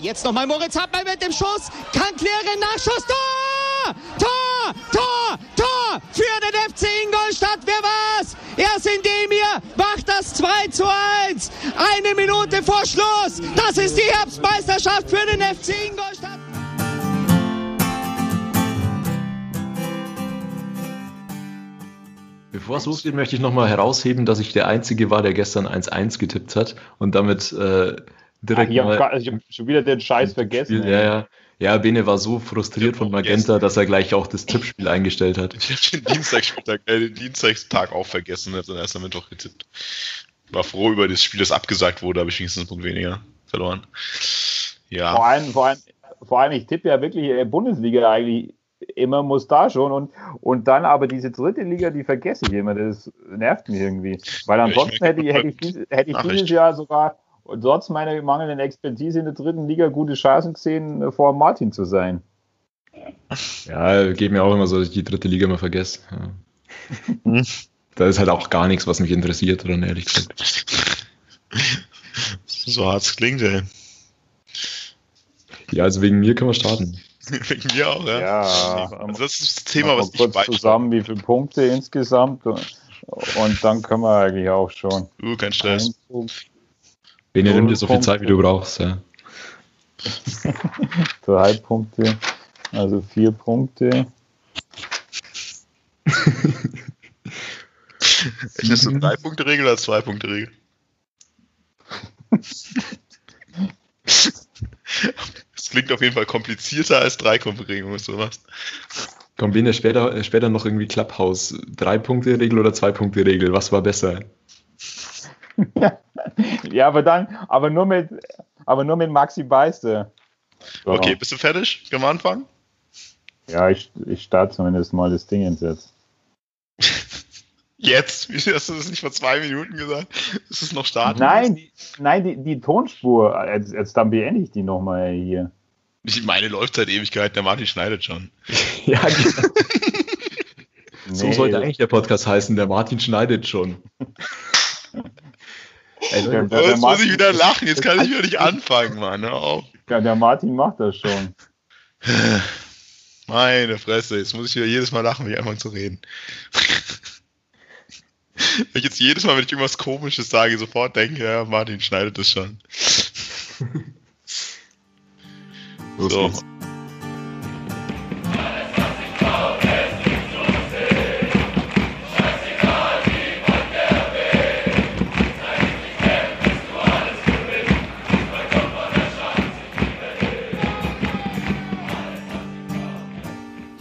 Jetzt nochmal Moritz Hartmann mit dem Schuss. Kann klären. Nachschuss. Tor! Tor! Tor! Tor! Für den FC Ingolstadt. Wer war's? Erst indem ihr macht das 2 zu 1. Eine Minute vor Schluss. Das ist die Herbstmeisterschaft für den FC Ingolstadt. Bevor es losgeht, möchte ich nochmal herausheben, dass ich der Einzige war, der gestern 1-1 getippt hat und damit äh, direkt. Ach, ich habe hab schon wieder den Scheiß vergessen. Spiel, ja, ja. Ja, Bene war so frustriert von Magenta, dass er gleich auch das Tippspiel eingestellt hat. Ich habe den Dienstagspieltag, äh, den Dienstagstag auch vergessen, habe dann erst am Mittwoch getippt. War froh über das Spiel, das abgesagt wurde, habe ich wenigstens einen Punkt weniger verloren. Ja. Vor allem, vor allem, vor allem ich tippe ja wirklich äh, Bundesliga eigentlich immer muss da schon und, und dann aber diese dritte Liga, die vergesse ich immer, das nervt mich irgendwie. Weil ansonsten hätte ich, hätte ich, hätte ich dieses Jahr sogar und trotz meiner mangelnden Expertise in der dritten Liga gute Chancen gesehen, vor Martin zu sein. Ja, geht mir auch immer so, dass ich die dritte Liga immer vergesse. Ja. da ist halt auch gar nichts, was mich interessiert, oder ehrlich gesagt. so hart es klingt, ey. Ja, also wegen mir können wir starten. wegen mir auch, ja. Ja, also das ist das Thema, was ich kurz zusammen, wie viele Punkte insgesamt und dann können wir eigentlich auch schon. Uh, kein Stress. Bene, nimm dir so viel Zeit, wie du brauchst. Ja. Drei Punkte, also vier Punkte. Ist das eine Drei-Punkte-Regel oder Zwei-Punkte-Regel? Das klingt auf jeden Fall komplizierter als Drei-Punkte-Regel, was du machst. Komm, Bene, später, später noch irgendwie Clubhouse. Drei-Punkte-Regel oder Zwei-Punkte-Regel? Was war besser? ja, aber dann, aber nur mit, aber nur mit Maxi Beiste. So. Okay, bist du fertig? Können wir anfangen? Ja, ich, ich starte zumindest mal das Ding jetzt. Jetzt? Wieso hast du das nicht vor zwei Minuten gesagt? Ist es noch starten? Nein, die, nein, die, die Tonspur. Jetzt, jetzt dann beende ich die nochmal hier. Meine läuft seit Ewigkeit, der Martin schneidet schon. ja, genau. so nee. sollte eigentlich der Podcast heißen, der Martin schneidet schon. Ey, Leute, der, jetzt muss ich wieder lachen, jetzt kann ich wieder nicht anfangen, Mann. Hör Ja, der Martin macht das schon. Meine Fresse, jetzt muss ich wieder jedes Mal lachen, wenn ich anfange zu reden. wenn ich jetzt jedes Mal, wenn ich irgendwas Komisches sage, sofort denke, ja, Martin schneidet das schon. so.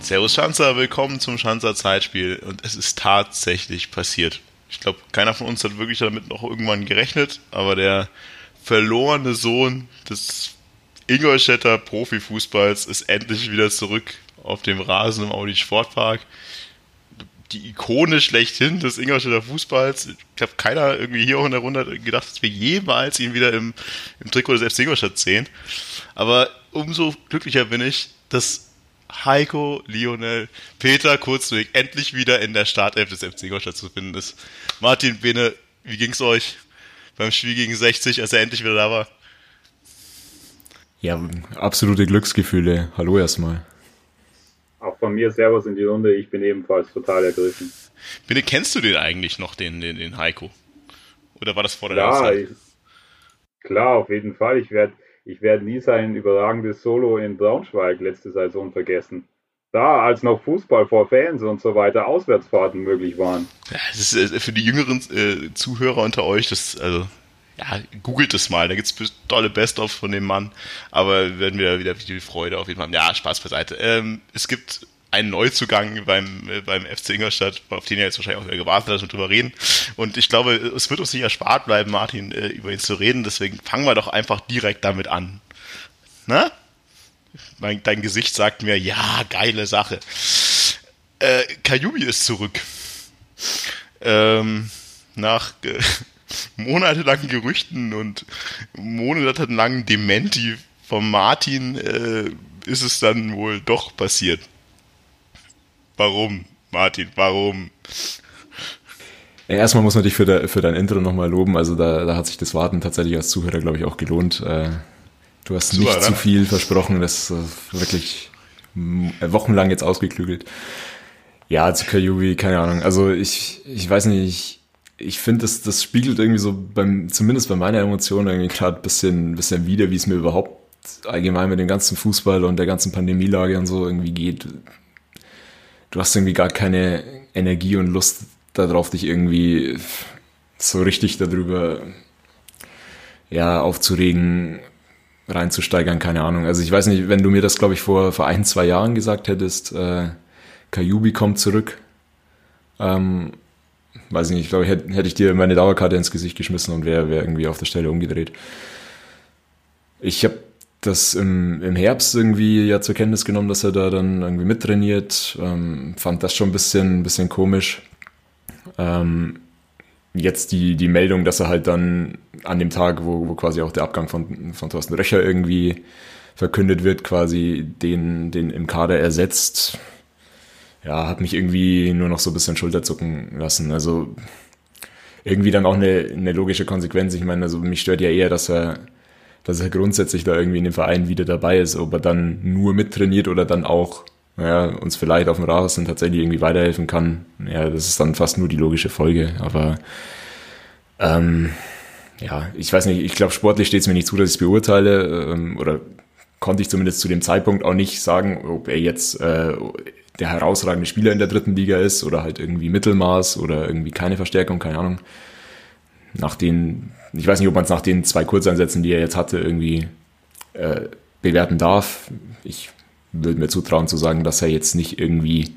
Servus Schanzer, willkommen zum Schanzer Zeitspiel. Und es ist tatsächlich passiert. Ich glaube, keiner von uns hat wirklich damit noch irgendwann gerechnet, aber der verlorene Sohn des Ingolstädter Profifußballs ist endlich wieder zurück auf dem Rasen im Audi Sportpark. Die Ikone schlechthin des Ingolstädter Fußballs. Ich habe keiner irgendwie hier auch in der Runde gedacht, dass wir jemals ihn wieder im, im Trikot des FC Ingolstadt sehen. Aber umso glücklicher bin ich, dass Heiko, Lionel, Peter Kurzweg endlich wieder in der Startelf des FC Ingolstadt zu finden ist. Martin Bene, wie ging's euch beim Spiel gegen 60, als er endlich wieder da war? Ja, absolute Glücksgefühle. Hallo erstmal. Auch von mir Servus in die Runde. Ich bin ebenfalls total ergriffen. Bene, kennst du den eigentlich noch, den, den, den Heiko? Oder war das vor der Klar, ich, klar, auf jeden Fall. Ich werde ich werde nie sein überragendes Solo in Braunschweig letzte Saison vergessen. Da, als noch Fußball vor Fans und so weiter, Auswärtsfahrten möglich waren. Ja, das ist äh, für die jüngeren äh, Zuhörer unter euch, das, also, ja, googelt es mal, da gibt es tolle Best-ofs von dem Mann, aber werden wir wieder viel Freude auf jeden Fall haben. Ja, Spaß beiseite. Ähm, es gibt ein Neuzugang beim, äh, beim FC Ingolstadt, auf den er jetzt wahrscheinlich auch gewartet hat, und drüber reden. Und ich glaube, es wird uns nicht erspart bleiben, Martin, äh, über ihn zu reden. Deswegen fangen wir doch einfach direkt damit an. Ne? Mein, dein Gesicht sagt mir, ja, geile Sache. Äh, Kayubi ist zurück. Ähm, nach äh, monatelangen Gerüchten und monatelangen Dementi von Martin äh, ist es dann wohl doch passiert. Warum, Martin, warum? Erstmal muss man dich für, de, für dein Intro nochmal loben. Also da, da hat sich das Warten tatsächlich als Zuhörer, glaube ich, auch gelohnt. Äh, Du hast Super, nicht oder? zu viel versprochen, das ist wirklich wochenlang jetzt ausgeklügelt. Ja, zu Kajubi, keine Ahnung. Also ich, ich weiß nicht, ich, ich finde, das, das spiegelt irgendwie so beim, zumindest bei meiner Emotion irgendwie gerade ein bisschen, bisschen wieder, wie es mir überhaupt allgemein mit dem ganzen Fußball und der ganzen Pandemielage und so irgendwie geht. Du hast irgendwie gar keine Energie und Lust darauf, dich irgendwie so richtig darüber ja, aufzuregen, reinzusteigern, keine Ahnung. Also ich weiß nicht, wenn du mir das, glaube ich, vor, vor ein, zwei Jahren gesagt hättest, äh, Kajubi kommt zurück. Ähm, weiß ich nicht, ich glaube, hätte, hätte ich dir meine Dauerkarte ins Gesicht geschmissen und wäre wär irgendwie auf der Stelle umgedreht. Ich habe das im, im Herbst irgendwie ja zur Kenntnis genommen, dass er da dann irgendwie mittrainiert. Ähm, fand das schon ein bisschen, ein bisschen komisch. Ähm, jetzt die, die Meldung, dass er halt dann an dem Tag, wo, wo quasi auch der Abgang von, von Thorsten Röcher irgendwie verkündet wird, quasi den, den im Kader ersetzt, ja, hat mich irgendwie nur noch so ein bisschen Schulterzucken lassen. Also irgendwie dann auch eine, eine logische Konsequenz. Ich meine, also mich stört ja eher, dass er, dass er grundsätzlich da irgendwie in dem Verein wieder dabei ist, ob er dann nur mittrainiert oder dann auch ja, uns vielleicht auf dem Rasen tatsächlich irgendwie weiterhelfen kann. Ja, das ist dann fast nur die logische Folge. Aber ähm, ja, ich weiß nicht, ich glaube, sportlich steht es mir nicht zu, dass ich es beurteile. Ähm, oder konnte ich zumindest zu dem Zeitpunkt auch nicht sagen, ob er jetzt äh, der herausragende Spieler in der dritten Liga ist oder halt irgendwie Mittelmaß oder irgendwie keine Verstärkung, keine Ahnung. Nach den, ich weiß nicht, ob man es nach den zwei Kurzeinsätzen, die er jetzt hatte, irgendwie äh, bewerten darf. Ich würde mir zutrauen zu sagen, dass er jetzt nicht irgendwie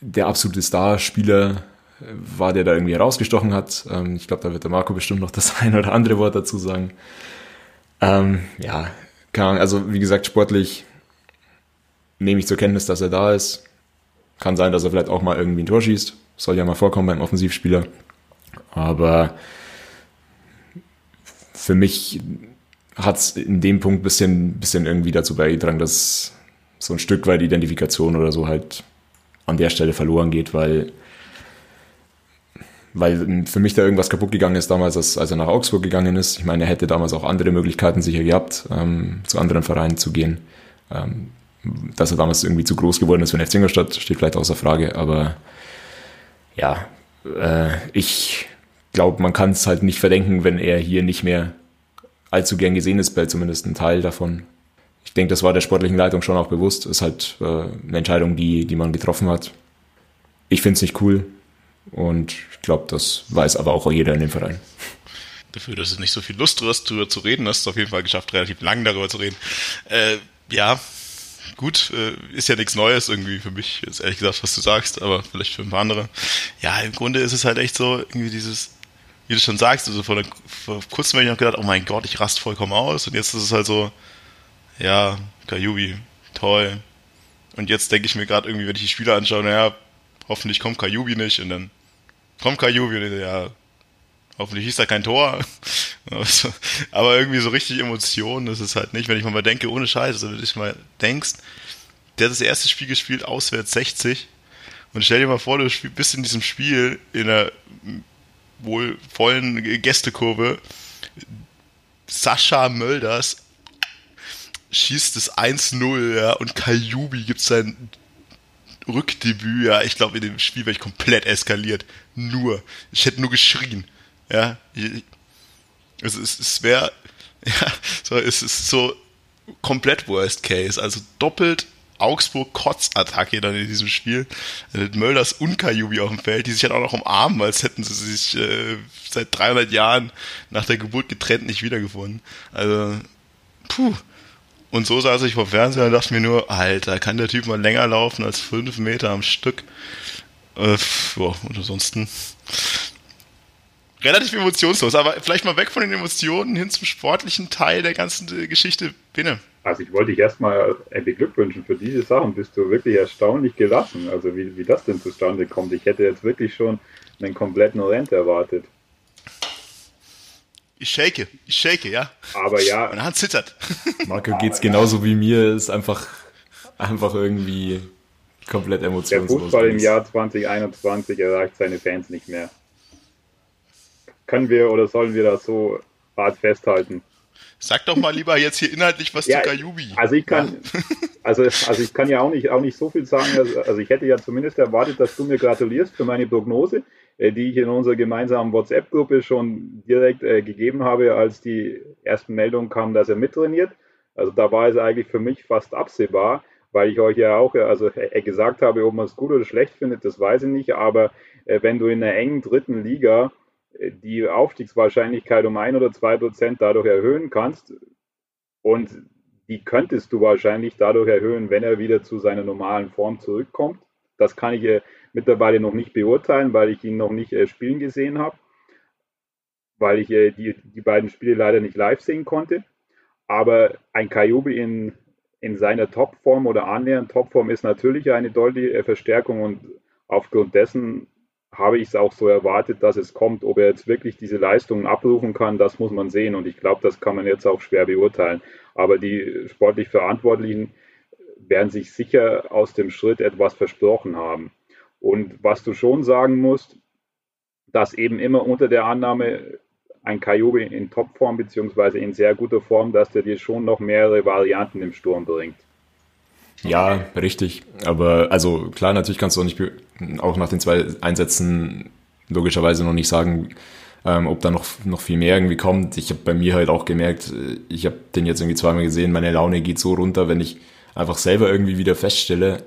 der absolute Starspieler war, der da irgendwie herausgestochen hat. Ähm, ich glaube, da wird der Marco bestimmt noch das ein oder andere Wort dazu sagen. Ähm, ja, keine Ahnung, also wie gesagt, sportlich nehme ich zur Kenntnis, dass er da ist. Kann sein, dass er vielleicht auch mal irgendwie ein Tor schießt. Soll ja mal vorkommen beim Offensivspieler. Aber für mich hat es in dem Punkt bisschen, bisschen irgendwie dazu beigetragen, dass so ein Stück weit Identifikation oder so halt an der Stelle verloren geht, weil, weil für mich da irgendwas kaputt gegangen ist damals, als, als er nach Augsburg gegangen ist. Ich meine, er hätte damals auch andere Möglichkeiten sicher gehabt, ähm, zu anderen Vereinen zu gehen. Ähm, dass er damals irgendwie zu groß geworden ist für den FC Ingolstadt, steht vielleicht außer Frage, aber ja, äh, ich glaube, man kann es halt nicht verdenken, wenn er hier nicht mehr allzu gern gesehen ist, bei zumindest ein Teil davon. Ich denke, das war der sportlichen Leitung schon auch bewusst. Ist halt äh, eine Entscheidung, die, die man getroffen hat. Ich finde es nicht cool und ich glaube, das weiß aber auch jeder in dem Verein. Dafür, dass du nicht so viel Lust hast, darüber zu reden, hast du auf jeden Fall geschafft, relativ lang darüber zu reden. Äh, ja, gut, äh, ist ja nichts Neues irgendwie für mich, ist ehrlich gesagt, was du sagst, aber vielleicht für ein paar andere. Ja, im Grunde ist es halt echt so, irgendwie dieses, wie du schon sagst, also vor, vor kurzem habe ich noch gedacht, oh mein Gott, ich rast vollkommen aus und jetzt ist es halt so, ja, Kajubi, toll. Und jetzt denke ich mir gerade irgendwie, wenn ich die Spiele anschaue, naja, hoffentlich kommt Kajubi nicht und dann kommt Kajubi und ja, hoffentlich ist da kein Tor. Aber irgendwie so richtig Emotionen, das ist halt nicht, wenn ich mal denke, ohne Scheiß, also wenn du dich mal denkst, der hat das erste Spiel gespielt, auswärts 60. Und stell dir mal vor, du bist in diesem Spiel in einer wohl vollen Gästekurve. Sascha Mölders schießt es 1-0, ja, und Kajubi gibt sein Rückdebüt, ja. Ich glaube, in dem Spiel wäre ich komplett eskaliert. Nur. Ich hätte nur geschrien. Ja, es, es, es wäre, ja, so, es ist so komplett Worst Case, also doppelt Augsburg Kotzattacke dann in diesem Spiel. Mit Mölders und Kajubi auf dem Feld, die sich halt auch noch umarmen, als hätten sie sich äh, seit 300 Jahren nach der Geburt getrennt nicht wiedergefunden. Also, puh. Und so saß ich vor Fernseher und dachte mir nur, Alter, kann der Typ mal länger laufen als fünf Meter am Stück? Äh, boah, und ansonsten relativ emotionslos, aber vielleicht mal weg von den Emotionen hin zum sportlichen Teil der ganzen Geschichte. Binne. Also ich wollte dich erstmal beglückwünschen für diese Sachen. Bist du wirklich erstaunlich gelassen, also wie, wie das denn zustande kommt. Ich hätte jetzt wirklich schon einen kompletten Rent erwartet. Ich shake, ich shake, ja. Aber ja. Meine Hand zittert. Marco geht's genauso wie mir, ist einfach, einfach irgendwie komplett emotionslos. Der Fußball im Jahr 2021 erreicht seine Fans nicht mehr können wir oder sollen wir das so hart festhalten? Sag doch mal lieber jetzt hier inhaltlich was ja, zu Kajubi. Also ich kann, ja. also, also ich kann ja auch nicht, auch nicht so viel sagen. Also, also ich hätte ja zumindest erwartet, dass du mir gratulierst für meine Prognose, äh, die ich in unserer gemeinsamen WhatsApp-Gruppe schon direkt äh, gegeben habe, als die ersten Meldungen kamen, dass er mittrainiert. Also da war es eigentlich für mich fast absehbar, weil ich euch ja auch also äh, gesagt habe, ob man es gut oder schlecht findet, das weiß ich nicht. Aber äh, wenn du in einer engen dritten Liga die Aufstiegswahrscheinlichkeit um ein oder zwei Prozent dadurch erhöhen kannst. Und die könntest du wahrscheinlich dadurch erhöhen, wenn er wieder zu seiner normalen Form zurückkommt. Das kann ich äh, mittlerweile noch nicht beurteilen, weil ich ihn noch nicht äh, spielen gesehen habe, weil ich äh, die, die beiden Spiele leider nicht live sehen konnte. Aber ein Kajubi in, in seiner Topform oder annähernd Topform ist natürlich eine deutliche Verstärkung und aufgrund dessen habe ich es auch so erwartet, dass es kommt. Ob er jetzt wirklich diese Leistungen abrufen kann, das muss man sehen. Und ich glaube, das kann man jetzt auch schwer beurteilen. Aber die sportlich Verantwortlichen werden sich sicher aus dem Schritt etwas versprochen haben. Und was du schon sagen musst, dass eben immer unter der Annahme ein Kajobi in Topform beziehungsweise in sehr guter Form, dass der dir schon noch mehrere Varianten im Sturm bringt. Ja, richtig. Aber also klar, natürlich kannst du auch nicht auch nach den zwei Einsätzen logischerweise noch nicht sagen, ähm, ob da noch, noch viel mehr irgendwie kommt. Ich habe bei mir halt auch gemerkt, äh, ich habe den jetzt irgendwie zweimal gesehen, meine Laune geht so runter, wenn ich einfach selber irgendwie wieder feststelle,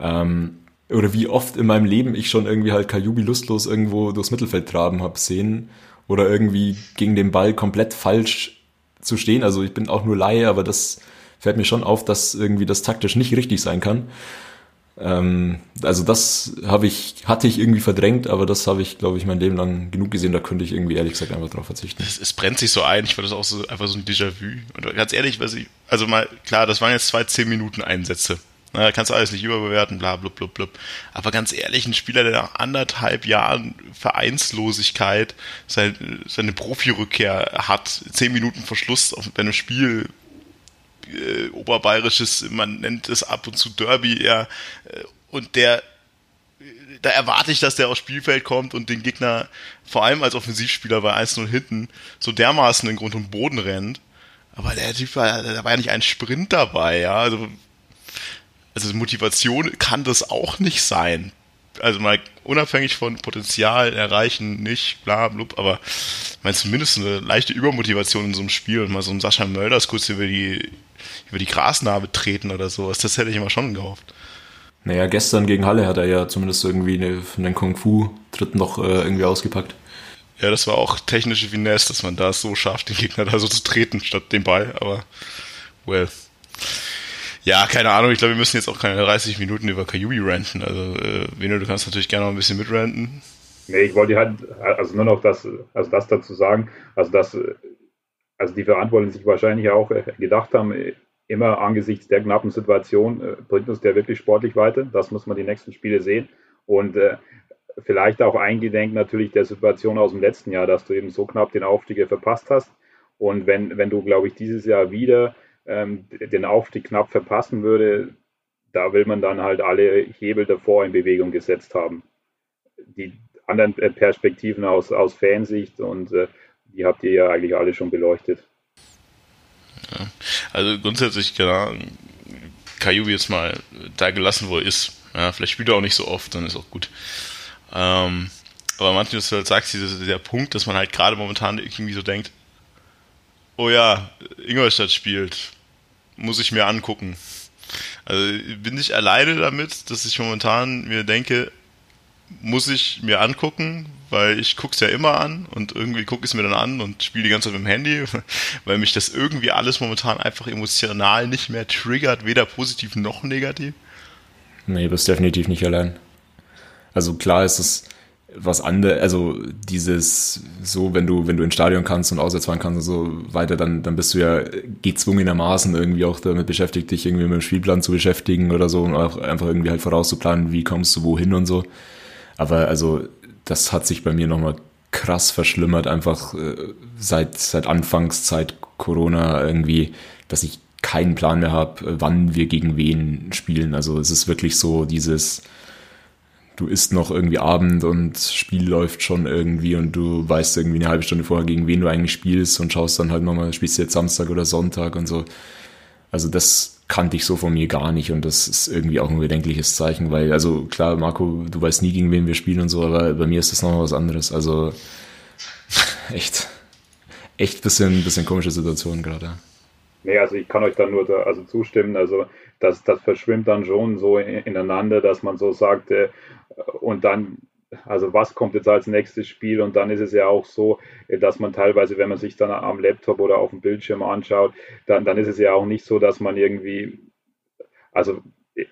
ähm, oder wie oft in meinem Leben ich schon irgendwie halt Kajubi lustlos irgendwo durchs Mittelfeld traben habe sehen oder irgendwie gegen den Ball komplett falsch zu stehen. Also ich bin auch nur Laie, aber das fällt mir schon auf, dass irgendwie das taktisch nicht richtig sein kann. Ähm, also das habe ich, hatte ich irgendwie verdrängt, aber das habe ich, glaube ich, mein Leben lang genug gesehen, da könnte ich irgendwie ehrlich gesagt einfach drauf verzichten. Es, es brennt sich so ein, ich fand das auch so einfach so ein Déjà-vu. Und ganz ehrlich, was ich, also mal, klar, das waren jetzt zwei 10-Minuten-Einsätze. Na, kannst du alles nicht überbewerten, bla, blub, blub, blub. Aber ganz ehrlich, ein Spieler, der nach anderthalb Jahren Vereinslosigkeit seine, seine Profirückkehr hat, zehn Minuten Verschluss auf, bei einem Spiel, äh, oberbayerisches, man nennt es ab und zu Derby, ja, äh, und der da erwarte ich, dass der aufs Spielfeld kommt und den Gegner, vor allem als Offensivspieler bei 1-0 hinten, so dermaßen in Grund und Boden rennt. Aber der Typ war, da war ja nicht ein Sprint dabei, ja. Also, also Motivation kann das auch nicht sein also mal unabhängig von Potenzial erreichen, nicht, bla, blub, aber ich meine zumindest eine leichte Übermotivation in so einem Spiel und mal so einen Sascha Mölders kurz über die, über die Grasnarbe treten oder sowas, das hätte ich immer schon gehofft. Naja, gestern gegen Halle hat er ja zumindest irgendwie eine, von den Kung Fu-Tritten noch äh, irgendwie ausgepackt. Ja, das war auch technische Finesse, dass man da so schafft, den Gegner da so zu treten statt den Ball, aber well. Ja, keine Ahnung. Ich glaube, wir müssen jetzt auch keine 30 Minuten über Kayubi ranten. Also, äh, Vino, du kannst natürlich gerne noch ein bisschen mitranten. Nee, ich wollte halt, also nur noch das, also das dazu sagen, also dass, also die Verantwortlichen sich wahrscheinlich auch gedacht haben, immer angesichts der knappen Situation äh, bringt uns der wirklich sportlich weiter. Das muss man die nächsten Spiele sehen. Und äh, vielleicht auch eingedenk natürlich der Situation aus dem letzten Jahr, dass du eben so knapp den Aufstieg verpasst hast. Und wenn, wenn du, glaube ich, dieses Jahr wieder ähm, den Aufstieg knapp verpassen würde, da will man dann halt alle Hebel davor in Bewegung gesetzt haben. Die anderen äh, Perspektiven aus, aus Fansicht und äh, die habt ihr ja eigentlich alle schon beleuchtet. Ja, also grundsätzlich, genau, Kajubi jetzt mal da gelassen, wo er ist. Ja, vielleicht spielt er auch nicht so oft, dann ist auch gut. Ähm, aber manchmal, du halt sagst, dieser, der Punkt, dass man halt gerade momentan irgendwie so denkt, oh ja, Ingolstadt spielt, muss ich mir angucken. Also bin ich alleine damit, dass ich momentan mir denke, muss ich mir angucken, weil ich gucke es ja immer an und irgendwie gucke ich es mir dann an und spiele die ganze Zeit mit dem Handy, weil mich das irgendwie alles momentan einfach emotional nicht mehr triggert, weder positiv noch negativ. Nee, du bist definitiv nicht allein. Also klar ist es was anderes, also dieses so, wenn du, wenn du ins Stadion kannst und auswärts fahren kannst und so weiter, dann, dann bist du ja gezwungenermaßen irgendwie auch damit beschäftigt, dich irgendwie mit dem Spielplan zu beschäftigen oder so und auch einfach irgendwie halt vorauszuplanen, wie kommst du wohin und so. Aber also, das hat sich bei mir nochmal krass verschlimmert, einfach äh, seit, seit Anfangszeit Corona irgendwie, dass ich keinen Plan mehr habe, wann wir gegen wen spielen. Also es ist wirklich so dieses, du isst noch irgendwie Abend und Spiel läuft schon irgendwie und du weißt irgendwie eine halbe Stunde vorher, gegen wen du eigentlich spielst und schaust dann halt nochmal, spielst du jetzt Samstag oder Sonntag und so. Also das kannte ich so von mir gar nicht und das ist irgendwie auch ein bedenkliches Zeichen, weil, also klar, Marco, du weißt nie, gegen wen wir spielen und so, aber bei mir ist das nochmal was anderes. Also echt, echt bisschen, bisschen komische Situation gerade. Nee, also ich kann euch da nur da, also zustimmen. Also das, das verschwimmt dann schon so ineinander, dass man so sagt, äh, und dann, also was kommt jetzt als nächstes Spiel? Und dann ist es ja auch so, äh, dass man teilweise, wenn man sich dann am Laptop oder auf dem Bildschirm anschaut, dann, dann ist es ja auch nicht so, dass man irgendwie, also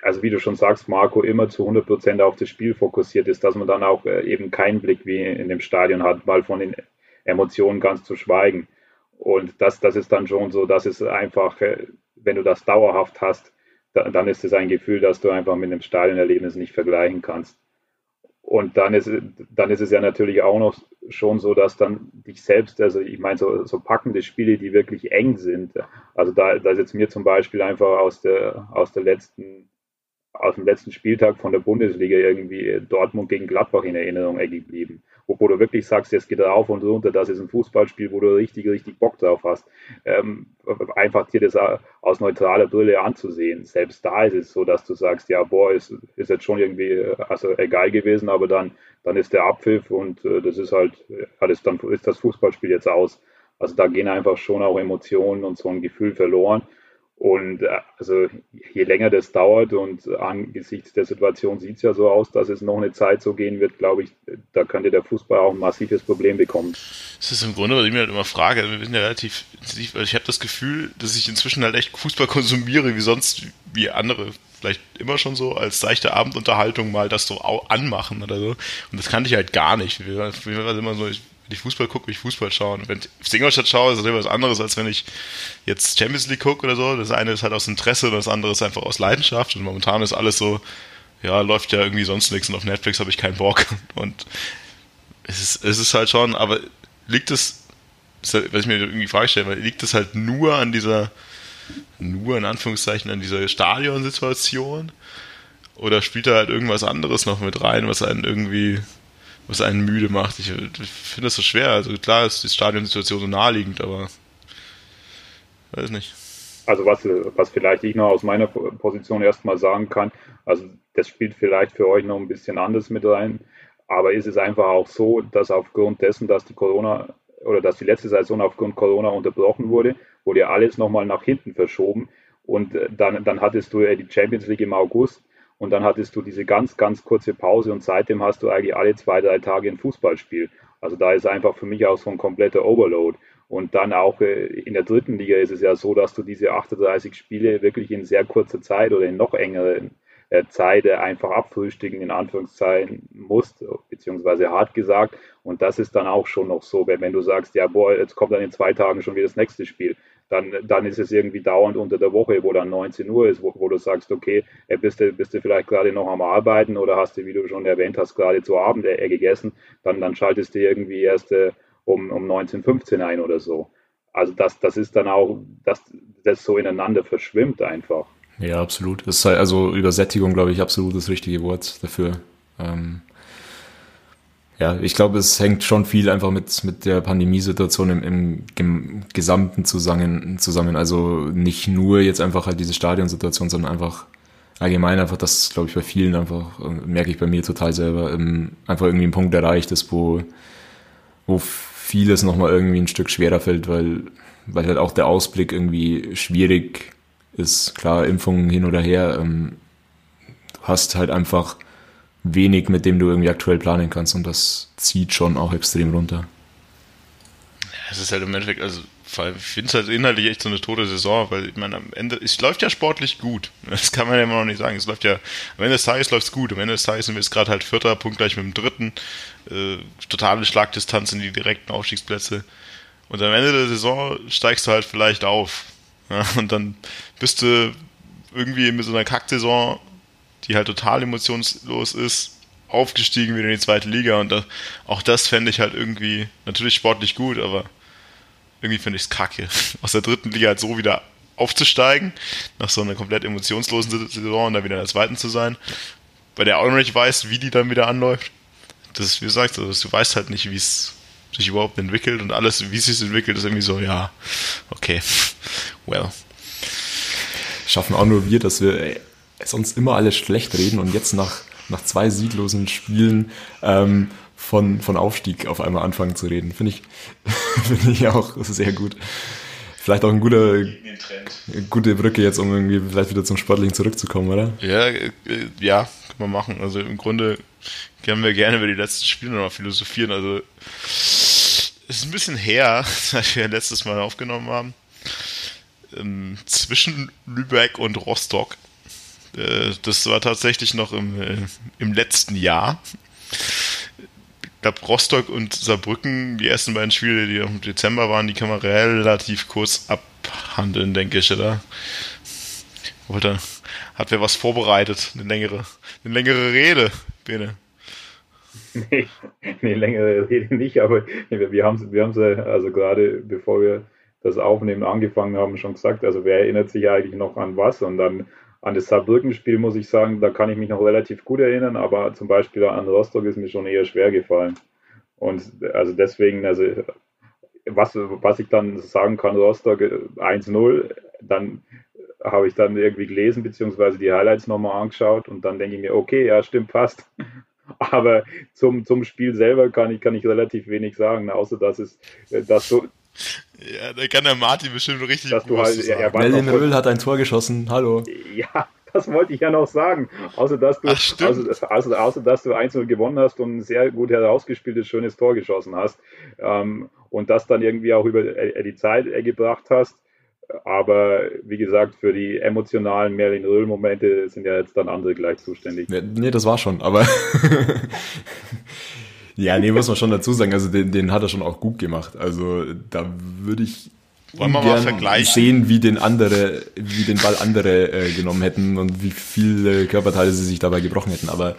also wie du schon sagst, Marco, immer zu 100 Prozent auf das Spiel fokussiert ist, dass man dann auch äh, eben keinen Blick wie in dem Stadion hat, mal von den Emotionen ganz zu schweigen. Und das, das ist dann schon so, dass es einfach, wenn du das dauerhaft hast, dann ist es ein Gefühl, das du einfach mit einem Stadionerlebnis nicht vergleichen kannst. Und dann ist, dann ist es ja natürlich auch noch schon so, dass dann dich selbst, also ich meine, so, so packende Spiele, die wirklich eng sind, also da, da ist jetzt mir zum Beispiel einfach aus der, aus der letzten, aus dem letzten Spieltag von der Bundesliga irgendwie Dortmund gegen Gladbach in Erinnerung geblieben wo, du wirklich sagst, jetzt geht er auf und runter, das ist ein Fußballspiel, wo du richtig, richtig Bock drauf hast. Ähm, einfach dir das aus neutraler Brille anzusehen. Selbst da ist es so, dass du sagst, ja, boah, ist, ist jetzt schon irgendwie, also egal gewesen, aber dann, dann ist der Abpfiff und äh, das ist halt, das, dann ist das Fußballspiel jetzt aus. Also da gehen einfach schon auch Emotionen und so ein Gefühl verloren. Und äh, also je länger das dauert und angesichts der Situation sieht es ja so aus, dass es noch eine Zeit so gehen wird, glaube ich, da könnte der Fußball auch ein massives Problem bekommen. Das ist im Grunde, was ich mir halt immer frage, wir sind ja relativ intensiv, also ich habe das Gefühl, dass ich inzwischen halt echt Fußball konsumiere, wie sonst, wie andere vielleicht immer schon so als seichte Abendunterhaltung mal das so anmachen oder so. Und das kannte ich halt gar nicht. Wir waren immer so, ich ich Fußball gucke, will ich Fußball schauen. Wenn ich Ingolstadt schaue, ist das etwas anderes, als wenn ich jetzt Champions League gucke oder so. Das eine ist halt aus Interesse und das andere ist einfach aus Leidenschaft. Und momentan ist alles so, ja, läuft ja irgendwie sonst nichts und auf Netflix habe ich keinen Bock. Und es ist, es ist halt schon, aber liegt es, was ich mir irgendwie frage stelle, liegt es halt nur an dieser, nur in Anführungszeichen an dieser Stadionsituation? Oder spielt da halt irgendwas anderes noch mit rein, was einen irgendwie was einen müde macht. Ich, ich finde das so schwer. Also klar ist die Stadionsituation so naheliegend, aber weiß nicht. Also was, was vielleicht ich noch aus meiner Position erstmal sagen kann, also das spielt vielleicht für euch noch ein bisschen anders mit rein, aber ist es einfach auch so, dass aufgrund dessen, dass die Corona oder dass die letzte Saison aufgrund Corona unterbrochen wurde, wurde ja alles nochmal nach hinten verschoben und äh, dann, dann hattest du ja die Champions League im August und dann hattest du diese ganz, ganz kurze Pause und seitdem hast du eigentlich alle zwei, drei Tage ein Fußballspiel. Also da ist einfach für mich auch so ein kompletter Overload. Und dann auch äh, in der dritten Liga ist es ja so, dass du diese 38 Spiele wirklich in sehr kurzer Zeit oder in noch engeren äh, Zeit einfach abfrühstücken, in Anführungszeichen musst, beziehungsweise hart gesagt. Und das ist dann auch schon noch so, wenn, wenn du sagst, ja, boah, jetzt kommt dann in zwei Tagen schon wieder das nächste Spiel dann, dann ist es irgendwie dauernd unter der Woche, wo dann 19 Uhr ist, wo, wo du sagst, okay, bist du, bist du vielleicht gerade noch am Arbeiten oder hast du, wie du schon erwähnt hast, gerade zu Abend äh, gegessen, dann, dann schaltest du irgendwie erst äh, um, um 19.15 ein oder so. Also das, das ist dann auch, dass das so ineinander verschwimmt einfach. Ja, absolut. Das ist halt, also Übersättigung, glaube ich, absolut das richtige Wort dafür. Ähm, ja, ich glaube, es hängt schon viel einfach mit, mit der Pandemiesituation im, im, Gesamten zusammen, zusammen. Also nicht nur jetzt einfach halt diese Stadionsituation, sondern einfach allgemein einfach, dass, glaube ich, bei vielen einfach, merke ich bei mir total selber, einfach irgendwie ein Punkt erreicht ist, wo, wo vieles nochmal irgendwie ein Stück schwerer fällt, weil, weil halt auch der Ausblick irgendwie schwierig ist. Klar, Impfungen hin oder her, ähm, du hast halt einfach wenig, mit dem du irgendwie aktuell planen kannst und das zieht schon auch extrem runter. Es ist halt im Endeffekt, also ich finde es halt inhaltlich echt so eine tote Saison, weil ich meine, am Ende, es läuft ja sportlich gut. Das kann man ja immer noch nicht sagen. Es läuft ja, am Ende des Tages läuft es gut. Am Ende des Tages sind wir jetzt gerade halt vierter, Punkt gleich mit dem dritten. Äh, totale Schlagdistanz in die direkten Aufstiegsplätze. Und am Ende der Saison steigst du halt vielleicht auf. Ja, und dann bist du irgendwie mit so einer Kacksaison die halt total emotionslos ist, aufgestiegen wieder in die zweite Liga und das, auch das fände ich halt irgendwie natürlich sportlich gut, aber irgendwie finde ich es kacke, aus der dritten Liga halt so wieder aufzusteigen, nach so einer komplett emotionslosen Saison und dann wieder in der zweiten zu sein. bei der auch noch nicht weißt, wie die dann wieder anläuft. Das ist, wie gesagt, also, du weißt halt nicht, wie es sich überhaupt entwickelt und alles, wie es sich entwickelt, ist irgendwie so, ja, okay, well. Schaffen auch nur wir, dass wir sonst immer alles schlecht reden und jetzt nach, nach zwei sieglosen Spielen ähm, von, von Aufstieg auf einmal anfangen zu reden. Finde ich, finde ich auch sehr gut. Vielleicht auch ein guter, gute Brücke jetzt, um irgendwie vielleicht wieder zum Sportlichen zurückzukommen, oder? Ja, äh, ja, kann man machen. Also im Grunde können wir gerne über die letzten Spiele noch philosophieren. Also es ist ein bisschen her, als wir letztes Mal aufgenommen haben. Ähm, zwischen Lübeck und Rostock. Äh, das war tatsächlich noch im, äh, im letzten Jahr glaube, Rostock und Saarbrücken, die ersten beiden Spiele, die im Dezember waren, die kann man relativ kurz abhandeln, denke ich, oder? Wollte, hat wer was vorbereitet? Eine längere, eine längere Rede, Bene. Nee, eine längere Rede nicht, aber wir haben es wir haben's, also gerade bevor wir das Aufnehmen angefangen haben, schon gesagt, also wer erinnert sich eigentlich noch an was und dann an das Saarbrücken-Spiel muss ich sagen, da kann ich mich noch relativ gut erinnern, aber zum Beispiel an Rostock ist mir schon eher schwer gefallen. Und also deswegen, also was, was ich dann sagen kann, Rostock 1-0, dann habe ich dann irgendwie gelesen, beziehungsweise die Highlights nochmal angeschaut und dann denke ich mir, okay, ja, stimmt, passt. Aber zum, zum Spiel selber kann ich, kann ich relativ wenig sagen, außer dass es, dass so, ja, da kann der Martin bestimmt richtig dass du halt, ja, Melvin Röhl hat ein Tor geschossen, hallo. Ja, das wollte ich ja noch sagen. Außer dass du, Ach, außer, außer, außer, dass du 1 gewonnen hast und ein sehr gut herausgespieltes, schönes Tor geschossen hast. Ähm, und das dann irgendwie auch über äh, die Zeit äh, gebracht hast. Aber wie gesagt, für die emotionalen Merlin Röhl-Momente sind ja jetzt dann andere gleich zuständig. Nee, nee das war schon, aber Ja, nee, muss man schon dazu sagen. Also den, den hat er schon auch gut gemacht. Also da würde ich wollen wir mal vergleichen? sehen, wie den andere, wie den Ball andere äh, genommen hätten und wie viele Körperteile sie sich dabei gebrochen hätten. Aber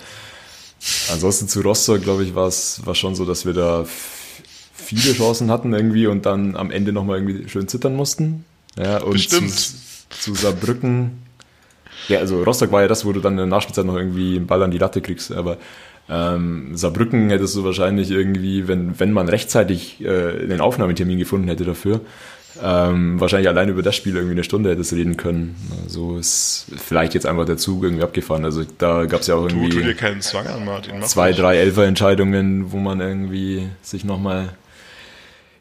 ansonsten zu Rostock, glaube ich, war es war schon so, dass wir da viele Chancen hatten irgendwie und dann am Ende nochmal irgendwie schön zittern mussten. Ja, und Bestimmt. Zu, zu Saarbrücken. Ja, also Rostock war ja das, wo du dann in der Nachspielzeit noch irgendwie einen Ball an die Latte kriegst, aber ähm, Saarbrücken hättest du wahrscheinlich irgendwie, wenn, wenn man rechtzeitig äh, den Aufnahmetermin gefunden hätte dafür, ähm, wahrscheinlich allein über das Spiel irgendwie eine Stunde hättest reden können. So ist vielleicht jetzt einfach der Zug irgendwie abgefahren. Also da gab es ja auch irgendwie tu dir keinen Zwang an, Martin. zwei, drei Elfer-Entscheidungen, wo man irgendwie sich nochmal